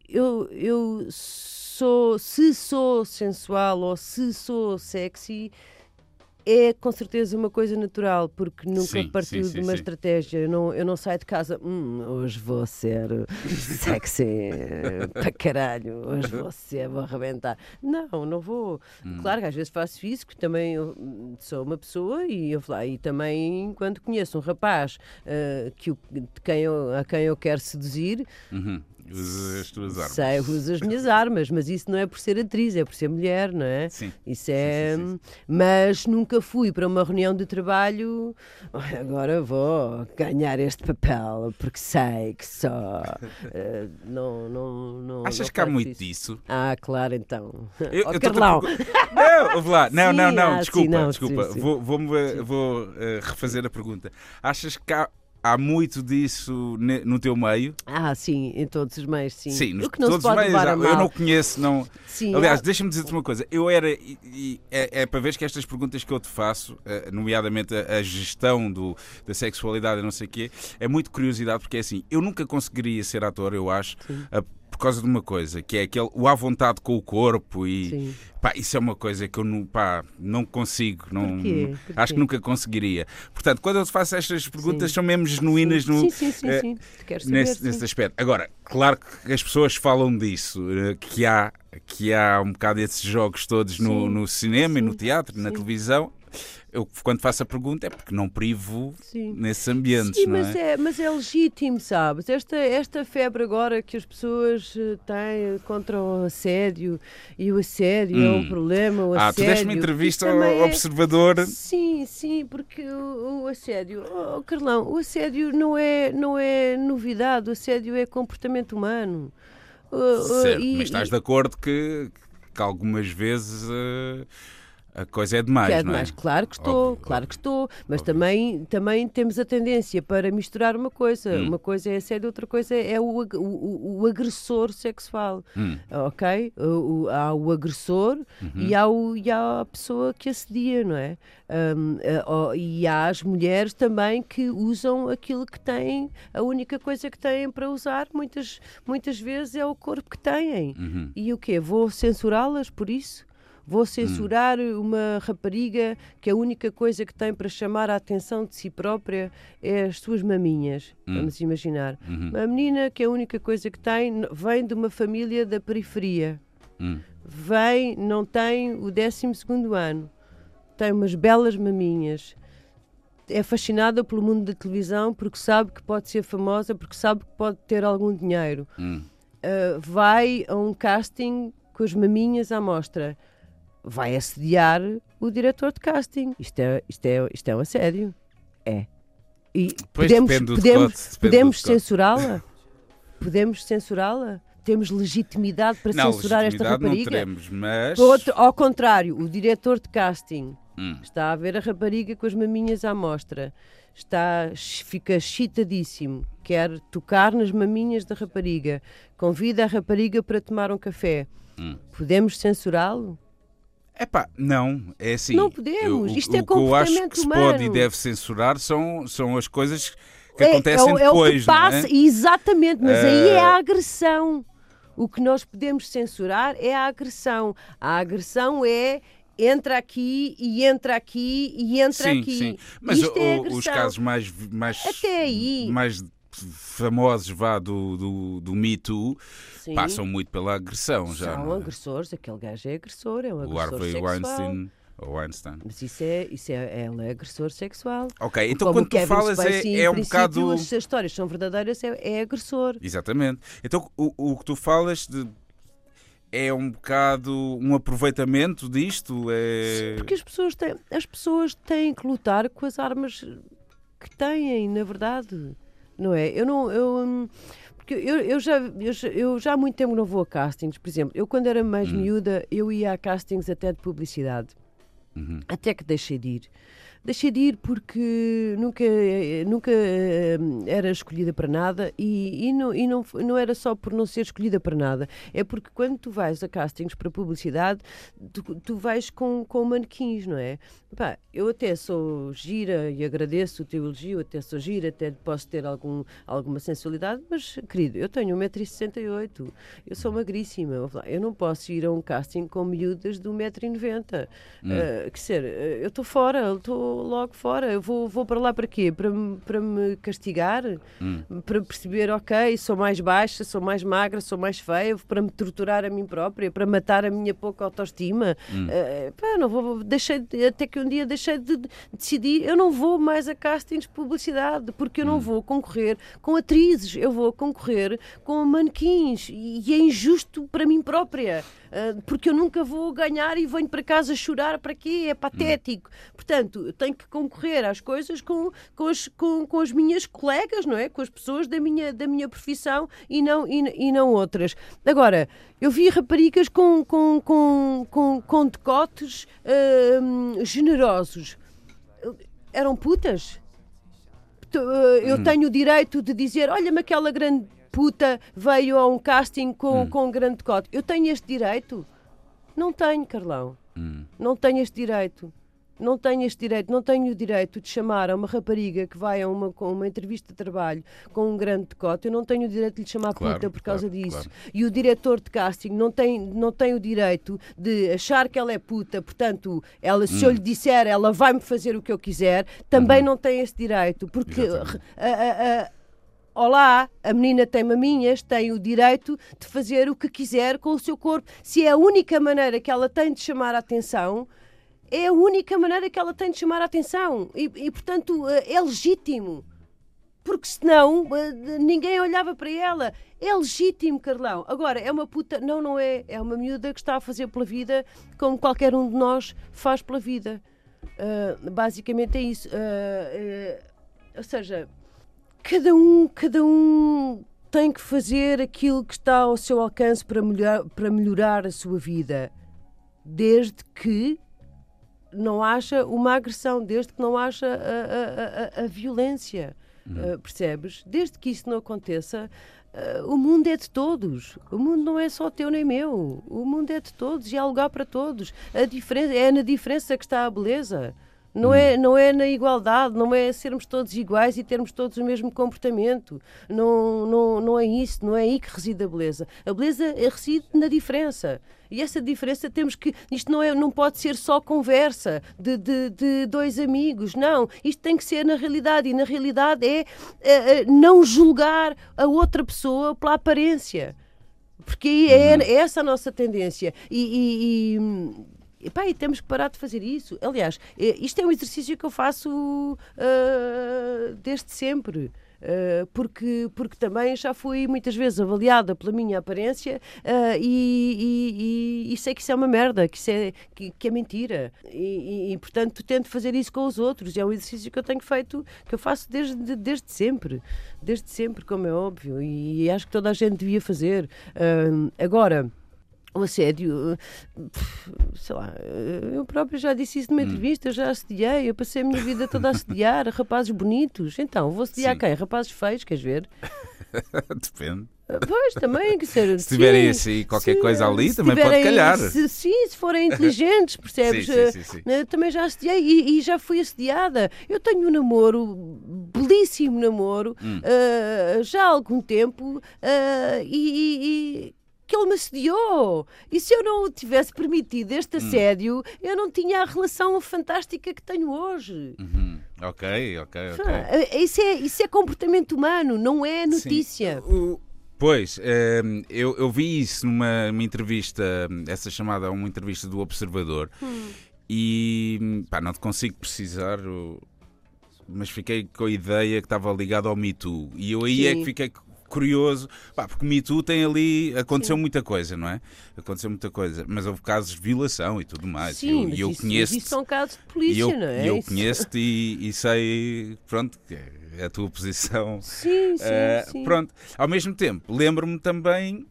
eu, eu sou, se sou sensual ou se sou sexy, é com certeza uma coisa natural, porque nunca sim, partiu sim, sim, de uma estratégia. Eu não, eu não saio de casa, hum, hoje vou ser sexy para caralho, hoje vou ser, vou arrebentar. Não, não vou. Hum. Claro que às vezes faço isso, que também sou uma pessoa e eu lá, e também quando conheço um rapaz uh, que, de quem eu, a quem eu quero seduzir. Uhum. Usas as tuas armas. Sei, uso as minhas armas, mas isso não é por ser atriz, é por ser mulher, não é? Sim. Isso é. Sim, sim, sim. Mas nunca fui para uma reunião de trabalho. Agora vou ganhar este papel porque sei que só. Uh, não, não, não. Achas não que há muito isso. disso? Ah, claro, então. Eu, oh, eu Carlão. Não, vou lá. Não, não, não, desculpa, não, desculpa. Vou, vou, vou uh, refazer a pergunta. Achas que há há muito disso no teu meio? Ah, sim, em todos os meios, sim. Sim, nos, todos os meios. Eu não conheço, não. Sim, Aliás, há... deixa-me dizer-te uma coisa. Eu era. E, e, é, é, para ver que estas perguntas que eu te faço, uh, nomeadamente a, a, gestão do, da sexualidade e não sei o quê, é muito curiosidade, porque é assim, eu nunca conseguiria ser ator, eu acho. A, causa de uma coisa, que é aquele, o à vontade com o corpo e pá, isso é uma coisa que eu não, pá, não consigo, não, Porquê? Porquê? acho que nunca conseguiria. Portanto, quando eu te faço estas perguntas, sim. são mesmo genuínas sim. No, sim, sim. Uh, nesse, nesse aspecto. Agora, claro que as pessoas falam disso, uh, que há que há um bocado esses jogos todos no, no cinema e no teatro, na televisão, eu quando faço a pergunta é porque não privo Sim. nesses ambientes. Sim, mas é? é? mas é legítimo, sabes? Esta, esta febre agora que as pessoas eh, têm contra o assédio e o assédio hum. é um problema. O ah, assédio, tu deste uma entrevista ao é... observador. Sim, sim, porque o, o assédio, oh, Carlão, o assédio não é, não é novidade, o assédio é comportamento humano. certo, e, mas estás e... de acordo que, que algumas vezes. Uh a coisa é demais, que é demais. É? Claro que estou, óbvio, claro que estou. Mas também, também temos a tendência para misturar uma coisa. Hum. Uma coisa é assédio, outra coisa é o, o, o agressor sexual. Hum. Ok? O, há o agressor uhum. e, há o, e há a pessoa que assedia, não é? Um, uh, e há as mulheres também que usam aquilo que têm, a única coisa que têm para usar, muitas, muitas vezes é o corpo que têm. Uhum. E o quê? Vou censurá-las por isso? Vou censurar hum. uma rapariga que a única coisa que tem para chamar a atenção de si própria é as suas maminhas. Hum. Vamos imaginar. Uhum. Uma menina que a única coisa que tem vem de uma família da periferia. Hum. Vem, não tem o 12 ano. Tem umas belas maminhas é fascinada pelo mundo da televisão porque sabe que pode ser famosa, porque sabe que pode ter algum dinheiro. Hum. Uh, vai a um casting com as maminhas à mostra vai assediar o diretor de casting. Isto é, isto é, isto é um assédio. É. E pois podemos, podemos, podemos censurá-la? Podemos censurá-la? Temos legitimidade para não, censurar esta rapariga? Não teremos, mas... Outro, ao contrário, o diretor de casting hum. está a ver a rapariga com as maminhas à mostra. Está, fica excitadíssimo, quer tocar nas maminhas da rapariga, convida a rapariga para tomar um café. Hum. Podemos censurá-lo? É pá, não, é assim. Não podemos, eu, isto é o, é comportamento humano. O que eu acho que humano. se pode e deve censurar são, são as coisas que é, acontecem é, é depois, o que passa, é? Exatamente, mas aí é a agressão. O que nós podemos censurar é a agressão. A agressão é entra aqui e entra aqui e entra sim, aqui. Sim. Mas Isto o, é os casos mais, mais, Até aí. mais famosos vá do, do, do Me Too Sim. passam muito pela agressão já. São é? agressores, aquele gajo é agressor, é um agressor o Harvey sexual. Weinstein. Ou Einstein. Mas isso é, isso é, ele é agressor sexual. Ok, então Como quando tu falas é, é um bocado. As histórias são verdadeiras, é, é agressor. Exatamente. Então o, o que tu falas de é um bocado um aproveitamento disto? É... Sim, porque as pessoas, têm, as pessoas têm que lutar com as armas que têm, na verdade. Não é? Eu não. Eu, porque eu, eu, já, eu, eu já há muito tempo não vou a castings. Por exemplo, eu quando era mais hum. miúda, eu ia a castings até de publicidade. Uhum. Até que deixei de ir deixei de ir porque nunca, nunca eh, era escolhida para nada e, e, não, e não, não era só por não ser escolhida para nada, é porque quando tu vais a castings para publicidade, tu, tu vais com, com manequins, não é? Pá, eu até sou gira e agradeço o teu elogio, até sou gira, até posso ter algum, alguma sensualidade, mas, querido, eu tenho 1,68m, eu sou magríssima, eu não posso ir a um casting com miúdas de 1,90m. Hum. Uh, quer dizer, eu estou fora, estou logo fora. Eu vou, vou para lá para quê? Para, para me castigar? Hum. Para perceber, ok, sou mais baixa, sou mais magra, sou mais feia, para me torturar a mim própria, para matar a minha pouca autoestima. Hum. Uh, pá, não vou, deixei, até que um dia deixei de, de decidir, eu não vou mais a castings de publicidade, porque eu não hum. vou concorrer com atrizes, eu vou concorrer com manequins e é injusto para mim própria. Uh, porque eu nunca vou ganhar e venho para casa chorar para quê? É patético. Portanto, tenho que concorrer às coisas com, com, as, com, com as minhas colegas, não é? Com as pessoas da minha, da minha profissão e não, e, e não outras. Agora, eu vi raparigas com, com, com, com, com decotes uh, generosos. Eram putas? Eu hum. tenho o direito de dizer: olha-me aquela grande puta veio a um casting com, hum. com um grande decote. Eu tenho este direito? Não tenho, Carlão. Hum. Não tenho este direito não tenho este direito, não tenho o direito de chamar a uma rapariga que vai a uma, com uma entrevista de trabalho com um grande decote, eu não tenho o direito de lhe chamar claro, puta por causa claro, disso. Claro. E o diretor de casting não tem, não tem o direito de achar que ela é puta, portanto, ela, se hum. eu lhe disser, ela vai-me fazer o que eu quiser, também uhum. não tem esse direito, porque a, a, a Olá, a menina tem maminhas, tem o direito de fazer o que quiser com o seu corpo. Se é a única maneira que ela tem de chamar a atenção, é a única maneira que ela tem de chamar a atenção e, e portanto, eh, é legítimo. Porque senão eh, ninguém olhava para ela. É legítimo, Carlão. Agora, é uma puta. Não, não é. É uma miúda que está a fazer pela vida como qualquer um de nós faz pela vida. Uh, basicamente é isso. Uh, uh, ou seja, cada um, cada um tem que fazer aquilo que está ao seu alcance para melhorar, para melhorar a sua vida. Desde que não haja uma agressão, desde que não haja a, a, a, a violência. Uh, percebes? Desde que isso não aconteça, uh, o mundo é de todos. O mundo não é só teu nem meu. O mundo é de todos e há lugar para todos. A diferença, é na diferença que está a beleza. Não, é, não é na igualdade, não é sermos todos iguais e termos todos o mesmo comportamento. Não, não, não é isso, não é aí que reside a beleza. A beleza reside na diferença. E essa diferença temos que. Isto não, é, não pode ser só conversa de, de, de dois amigos, não. Isto tem que ser na realidade. E na realidade é, é, é não julgar a outra pessoa pela aparência. Porque é, uhum. é essa a nossa tendência. e, e, e e, pá, e temos que parar de fazer isso. Aliás, é, isto é um exercício que eu faço uh, desde sempre. Uh, porque, porque também já fui muitas vezes avaliada pela minha aparência uh, e, e, e, sei que isso é uma merda, que isso é, que, que é mentira. E, e, portanto tento fazer isso com os outros. É um exercício que eu tenho feito, que eu faço desde, desde sempre. Desde sempre, como é óbvio. E, acho que toda a gente devia fazer. Uh, agora o assédio, sei lá, eu próprio já disse isso numa hum. entrevista, eu já assediei, eu passei a minha vida toda a assediar rapazes bonitos. Então, vou assediar Sim. quem? Rapazes feios, queres ver? Depende. Pois, também. Que ser, se tiverem assim qualquer sim, coisa ali, também tiverem, pode calhar. Se, sim, se forem inteligentes, percebes? sim, sim, sim, sim. Também já assediei e, e, já fui assediada. Eu tenho um namoro, belíssimo namoro, hum. uh, já há algum tempo, uh, e, e que ele me assediou. E se eu não tivesse permitido este hum. assédio, hum. eu não tinha a relação fantástica que tenho hoje. Uhum. Ok, ok, ok. Ah, isso é, isso é comportamento humano, não é notícia. O, pois, ehm, eu, eu vi isso numa entrevista, essa chamada uma entrevista do Observador, hum. e pá, não te consigo precisar. Mas fiquei com a ideia que estava ligado ao Me Too. E eu aí Sim. é que fiquei curioso, pá, porque Me Too tem ali, aconteceu Sim. muita coisa, não é? Aconteceu muita coisa, mas houve casos de violação e tudo mais. Sim, eu, eu isso, conheço isso são casos de polícia, eu, não é? Eu conheço-te e, e, sei, pronto, que é a tua posição. Sim, sim, uh, sim. Pronto, ao mesmo tempo, lembro-me também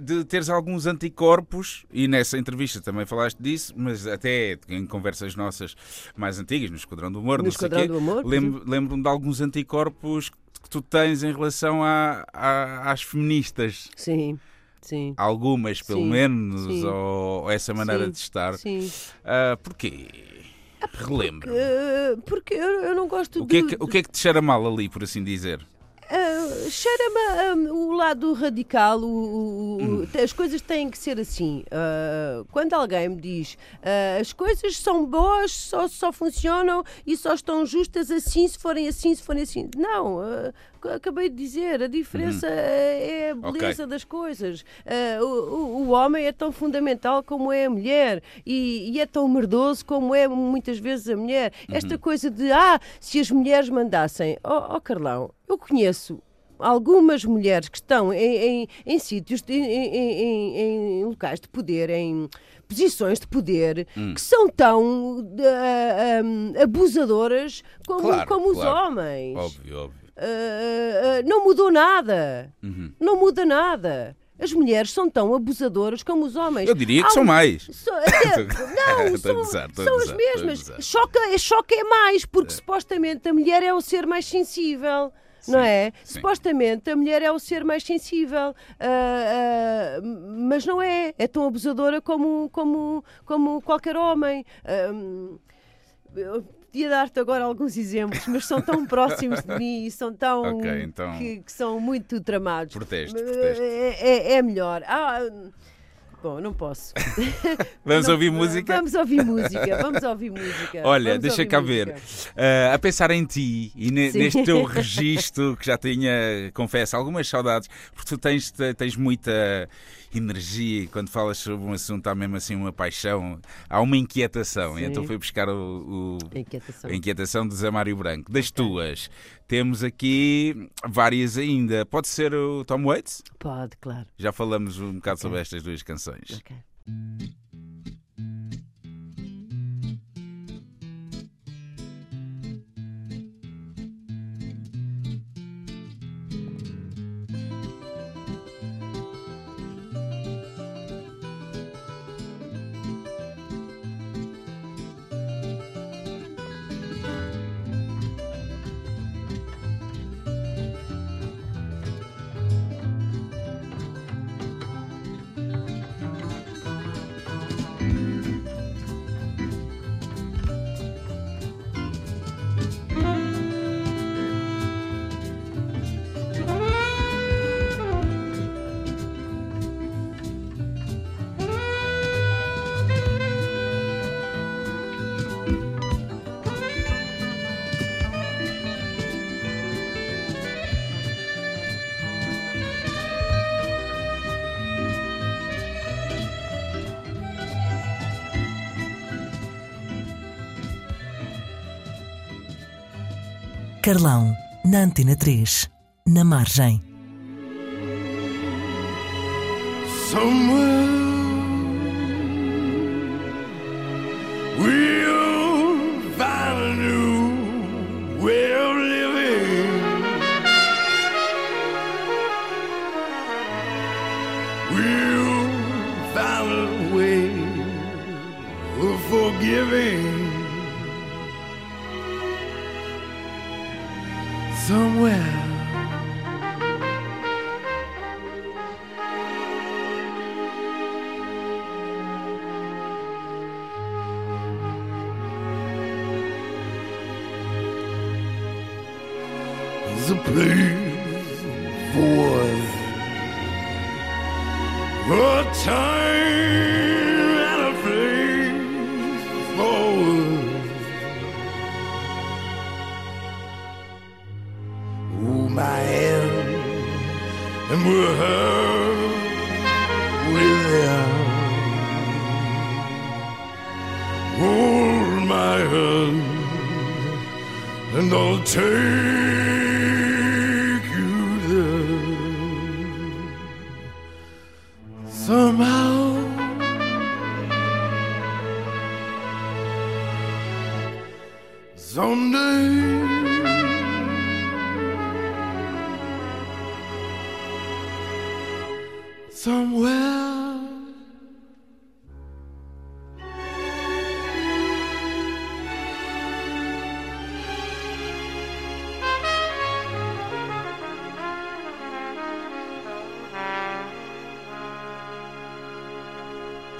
de teres alguns anticorpos, e nessa entrevista também falaste disso, mas até em conversas nossas mais antigas, no Esquadrão do Humor, no não Esquadrão sei do Humor, lembro-me de alguns anticorpos que tu tens em relação a, a, às feministas. Sim. Sim. Algumas, pelo sim, menos, sim. Ou, ou, essa maneira sim, de estar. Sim. Uh, porquê? Relembro. Porque, porque eu, eu, não gosto o que, de... é que, o que é que te cheira mal ali, por assim dizer? Uh, Cheira-me um, o lado radical, o, o, hum. as coisas têm que ser assim. Uh, quando alguém me diz uh, as coisas são boas, só, só funcionam e só estão justas assim, se forem assim, se forem assim. Não, acabei de dizer, a diferença uhum. é a beleza okay. das coisas. Uh, o, o, homem é tão fundamental como é a mulher e, e, é tão merdoso como é muitas vezes a mulher. Uhum. Esta coisa de, ah, se as mulheres mandassem. Oh, oh Carlão, eu conheço algumas mulheres que estão em, em, em sítios, em, em, locais de poder, em posições de poder, hum. que são tão uh, um, abusadoras como, claro, como claro. os homens. Óbvio, óbvio. Uh, uh, não mudou nada. Uhum. Não muda nada. As mulheres são tão abusadoras como os homens. Eu diria que Há, são mais. So, até, não, são, gozar, são as mesmas. Choca, choca é mais, porque é. supostamente a mulher é o ser mais sensível. Sim, não é? Sim. Supostamente a mulher é o ser mais sensível, uh, mas não é. É tão abusadora como, como, como qualquer homem. Uh, podia dar-te agora alguns exemplos, mas são tão próximos de mim e são tão. Okay, então... que, que, são muito tramados. Proteste, proteste. É, é, é melhor. Ah, Bom, não posso. vamos não, ouvir música? Vamos ouvir música, vamos ouvir música. Olha, vamos deixa cá ver. Uh, a pensar em ti e ne, neste teu registro que já tinha, confesso, algumas saudades, porque tu tens, tens muita energia e quando falas sobre um assunto há mesmo assim uma paixão, há uma inquietação. Sim. Então fui buscar o, o a, inquietação. a inquietação de Zé Mário Branco. Das okay. tuas, temos aqui várias ainda. Pode ser o Tom Waits? Pode, claro. Já falamos um bocado okay. sobre estas duas canções. Ok. Carlão, na Antena 3, na margem. Somewhere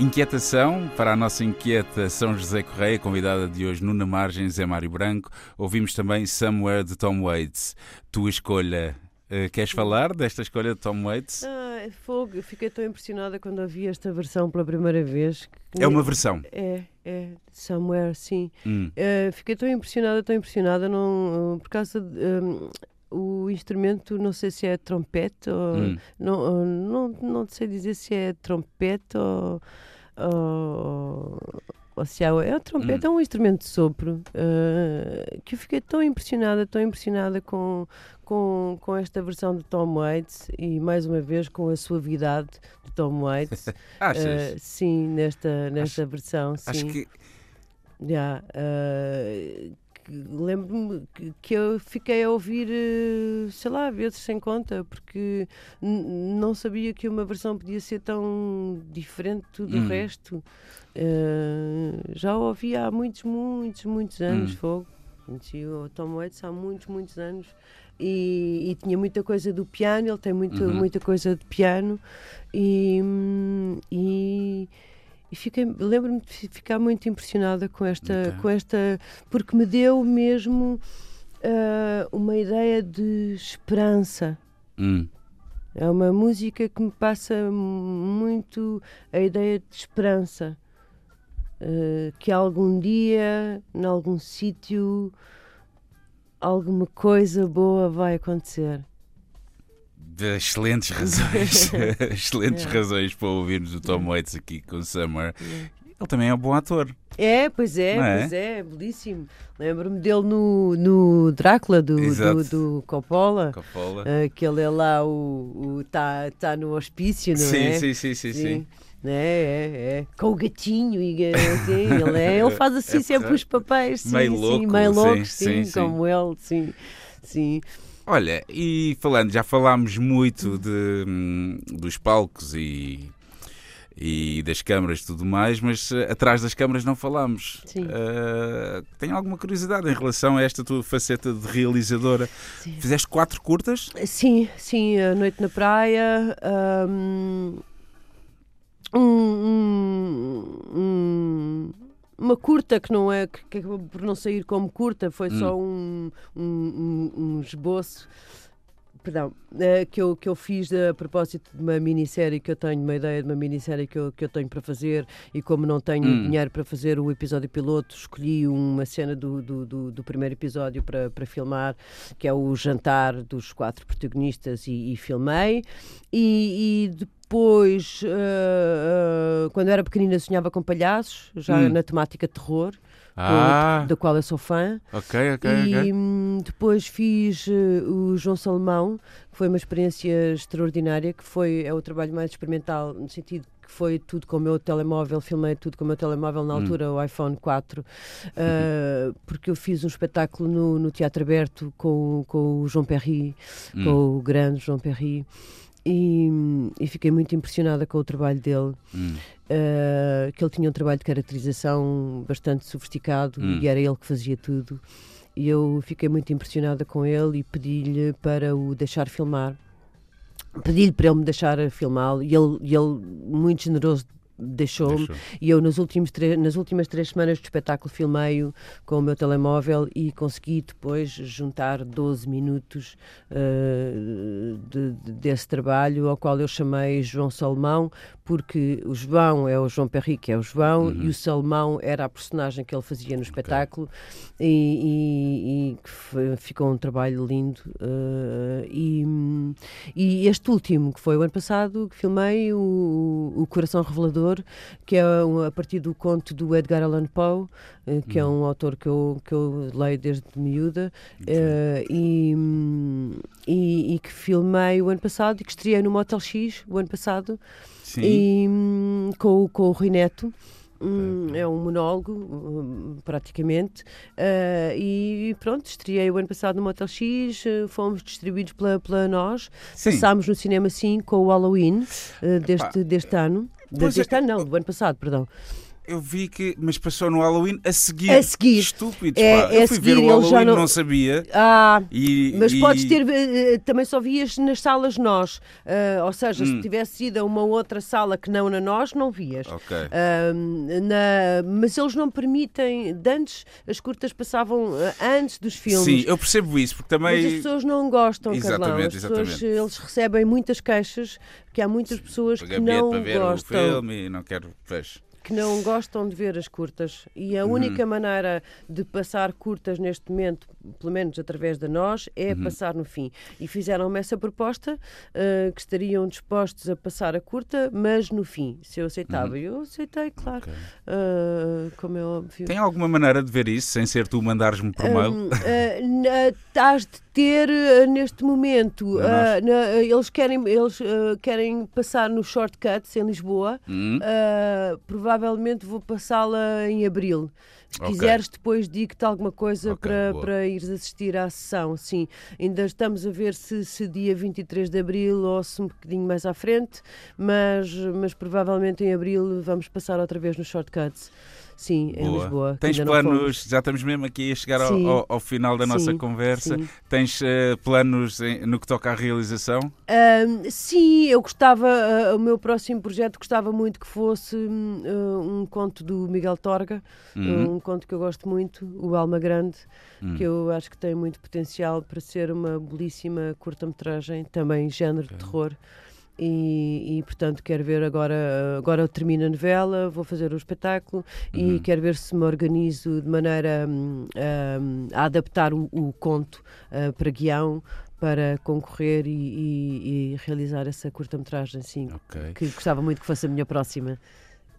Inquietação para a nossa inquieta São José Correia, convidada de hoje Nuna Margens, é Mário Branco. Ouvimos também Somewhere de Tom Waits. Tua escolha. Uh, queres falar desta escolha de Tom Waits? Ah, fogo. Fiquei tão impressionada quando ouvi esta versão pela primeira vez. É uma versão? É, é. Somewhere, sim. Hum. Uh, fiquei tão impressionada, tão impressionada, não, por causa de. Um, o instrumento, não sei se é trompete ou. Hum. Não, não, não sei dizer se é trompete ou. Ou, ou se é, o trompete, hum. é um instrumento de sopro uh, que eu fiquei tão impressionada, tão impressionada com, com, com esta versão de Tom Waits e mais uma vez com a suavidade de Tom Waits. Achas? Uh, sim, nesta, nesta acho, versão. Sim. Acho que. Yeah, uh, lembro-me que, eu fiquei a ouvir, sei lá, vezes sem conta, porque não sabia que uma versão podia ser tão diferente do hum. resto. Uh, já ouvi há muitos, muitos, muitos anos, hum. fogo. Conheci o Tom Waits há muitos, muitos anos. E, e, tinha muita coisa do piano, ele tem muito, uhum. muita coisa de piano e, e e fiquei, lembro-me de ficar muito impressionada com esta, okay. com esta porque me deu mesmo uh, uma ideia de esperança. Hum. É uma música que me passa muito a ideia de esperança. Uh, que algum dia, em algum sítio, alguma coisa boa vai acontecer de excelentes razões, excelentes yeah. razões para ouvirmos o Tom Waits aqui com Summer. Yeah. Ele também é um bom ator. É, pois é, é? pois é, belíssimo. Lembro-me dele no, no Drácula do, do, do, Coppola. Coppola. Uh, que ele é lá o. está tá no hospício, não sim, é? Sim, sim, sim, sim. sim. É, é, é, com o gatinho e assim, ele, é, ele faz assim é sempre os papéis, sim, meio sim, louco, meio loucos, sim, sim, como ele, sim, sim. Olha, e falando, já falámos muito de, hum, dos palcos e, e das câmaras e tudo mais, mas uh, atrás das câmaras não falámos. Sim. Uh, tenho alguma curiosidade em relação a esta tua faceta de realizadora. Sim. Fizeste quatro curtas? Sim, sim, a Noite na Praia. Um, um, um, uma curta que não é que, que por não sair como curta foi hum. só um, um, um, esboço perdão, uh, que, eu, que eu fiz a propósito de uma minissérie que eu tenho, uma ideia de uma minissérie que eu, que eu tenho para fazer e como não tenho hum. dinheiro para fazer o episódio piloto, escolhi uma cena do, do, do, do, primeiro episódio para, para filmar, que é o jantar dos quatro protagonistas e, e filmei e, e depois depois, uh, quando era pequenina, sonhava com palhaços, já hum. na temática terror. Ah. da qual eu sou fã. Ok, ok, e okay. Hum, depois fiz uh, o João Salomão, que foi uma experiência extraordinária, que foi é o trabalho mais experimental, no sentido que foi tudo com o meu telemóvel, filmei tudo com o meu telemóvel na hum. altura, hum. o iPhone 4, uh, porque eu fiz um espetáculo no, no Teatro Aberto com, com o João Perry, hum. com o grande João Perry. E, e, fiquei muito impressionada com o trabalho dele. Hum. Uh, que ele tinha um trabalho de caracterização bastante sofisticado hum. e era ele que fazia tudo. E eu fiquei muito impressionada com ele e pedi-lhe para o deixar filmar. Pedi-lhe para ele me deixar filmá-lo e ele, ele, muito generoso deixou-me. Deixou. E eu, nas, últimos nas últimas três semanas de espetáculo, filmei-o com o meu telemóvel e consegui depois juntar 12 minutos uh, de, de, desse trabalho, ao qual eu chamei João Salomão, porque o João é o João Perry, que é o João, uhum. e o Salomão era a personagem que ele fazia no espetáculo, okay. e, e, e, ficou um trabalho lindo. Uh, e, e, este último, que foi o ano passado, que filmei, o, o Coração Revelador, que é a partir do conto do Edgar Allan Poe, uh, que uhum. é um autor que eu, que eu leio desde miúda, uh, e, e, que filmei o ano passado e que estreiei no Motel X o ano passado. Sim. E, hum, com, com o Rui Neto. Hum, é um monólogo, hum, praticamente. Uh, e pronto, estreiei o ano passado no Motel X, fomos distribuídos pela, pela nós. Sim. Passámos no cinema, sim, com o Halloween uh, deste, deste ano. Deste é, ano, não, do ano passado, perdão eu vi que, mas passou no Halloween a seguir. A seguir. Estúpidos, é, pá. É eu fui seguir, ver o Halloween, não... não... sabia. Ah, e, mas e... podes ter, uh, também só vias nas salas nós. Uh, ou seja, hum. se tivesse ido a uma outra sala que não na nós, não vias. Ok. Uh, na, mas eles não permitem, de antes as curtas passavam antes dos filmes. Sim, eu percebo isso, porque também... Mas as pessoas não gostam, exatamente, Carlão. As exatamente. pessoas, eles recebem muitas queixas, porque há muitas pessoas que não para ver gostam. o filme e não quero... Pois que não gostam de ver as curtas e a uhum. única maneira de passar curtas neste momento, pelo menos através de nós, é uhum. passar no fim. E fizeram-me essa proposta uh, que estariam dispostos a passar a curta, mas no fim, se eu aceitava. Uhum. Eu aceitei, claro, okay. uh, como é óbvio. Tem alguma maneira de ver isso sem ser tu mandares-me por mail? Uh, estás de ter neste momento, na, eles querem eles querem passar no shortcuts em Lisboa, provavelmente provavelmente vou passá-la em abril. Se okay. quiseres, depois digo-te alguma coisa okay, para, para ires assistir à sessão. Sim, ainda estamos a ver se, se dia 23 de abril ou se um bocadinho mais à frente, mas, mas provavelmente em abril vamos passar outra vez nos shortcuts. Sim, Boa. em Lisboa. Tens planos, já estamos mesmo aqui a chegar ao, ao, ao, final da sim, nossa conversa. Sim. Tens uh, planos em, no que toca à realização? Sim, eu gostava, uh, o meu próximo projeto gostava muito que fosse uh, um conto do Miguel Torga, uhum. um conto que eu gosto muito, O Alma Grande, uhum. que eu acho que tem muito potencial para ser uma belíssima curta-metragem, também género okay. de terror. E, e, portanto quero ver agora agora eu termino a novela vou fazer o espetáculo uhum. e quero ver se me organizo de maneira um, um, a adaptar o, o conto uh, para guião para concorrer e, e, e realizar essa curta-metragem sim okay. que gostava muito que fosse a minha próxima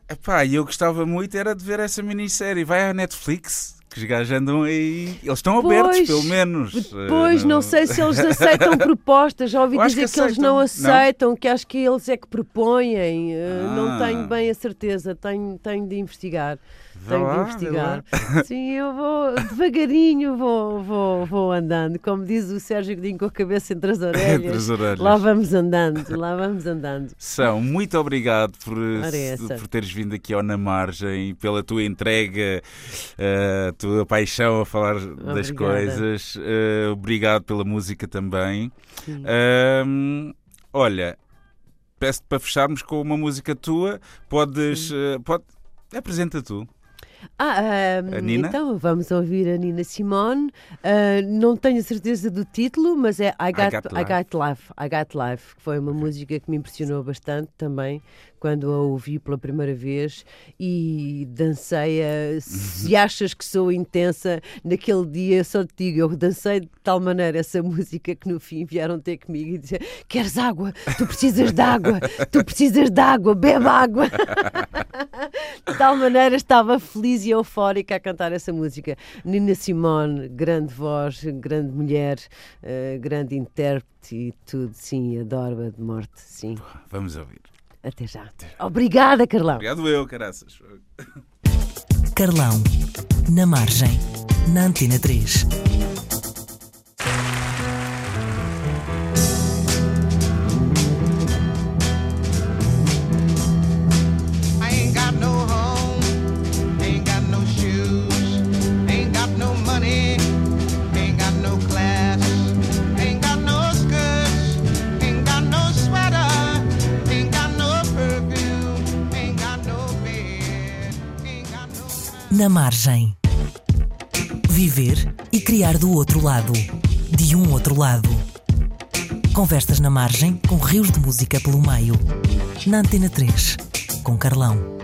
Epá, eu gostava muito era de ver essa minissérie vai à Netflix os gajos andam aí. Eles estão pois, abertos, pelo menos. Pois, não... não sei se eles aceitam propostas. Já ouvi dizer que, que, eles não aceitam, não? que acho que eles é que propõem. Ah. Não tenho bem a certeza, tenho, tenho de investigar tenho lá, de investigar. Sim, eu vou devagarinho, vou, vou, vou andando. Como diz o Sérgio Godinho com a cabeça entre as orelhas. entre as orelhas. Lá vamos andando, lá vamos andando. São, muito obrigado por, por teres vindo aqui ao Na Margem, pela tua entrega, a uh, tua paixão a falar Obrigada. das coisas. Uh, obrigado pela música também. Uh, olha, peço-te para fecharmos com uma música tua. Podes. Pode, apresenta tu. Ah, um, então vamos ouvir a Nina Simone. Uh, não tenho certeza do título, mas é I Got, I Got, I Got Life. I Got Life, que foi uma música que me impressionou bastante também quando a ouvi pela primeira vez e dancei a, se achas que sou intensa naquele dia, só te digo, eu dancei de tal maneira essa música que no fim vieram ter comigo e dizer queres água? Tu precisas de água, tu precisas de água, bebe água. de tal maneira estava feliz e eufórica a cantar essa música. Nina Simone, grande voz, grande mulher, uh, grande intérprete e tudo, sim, adoro-a de morte, sim. Vamos ouvir. Até já. Até já. Obrigada, Carlão. Obrigado eu, caraças. Carlão, na margem, na Antena 3. Na margem. Viver e criar do outro lado. De um outro lado. Conversas na margem com rios de música pelo meio. Na Antena 3, com Carlão.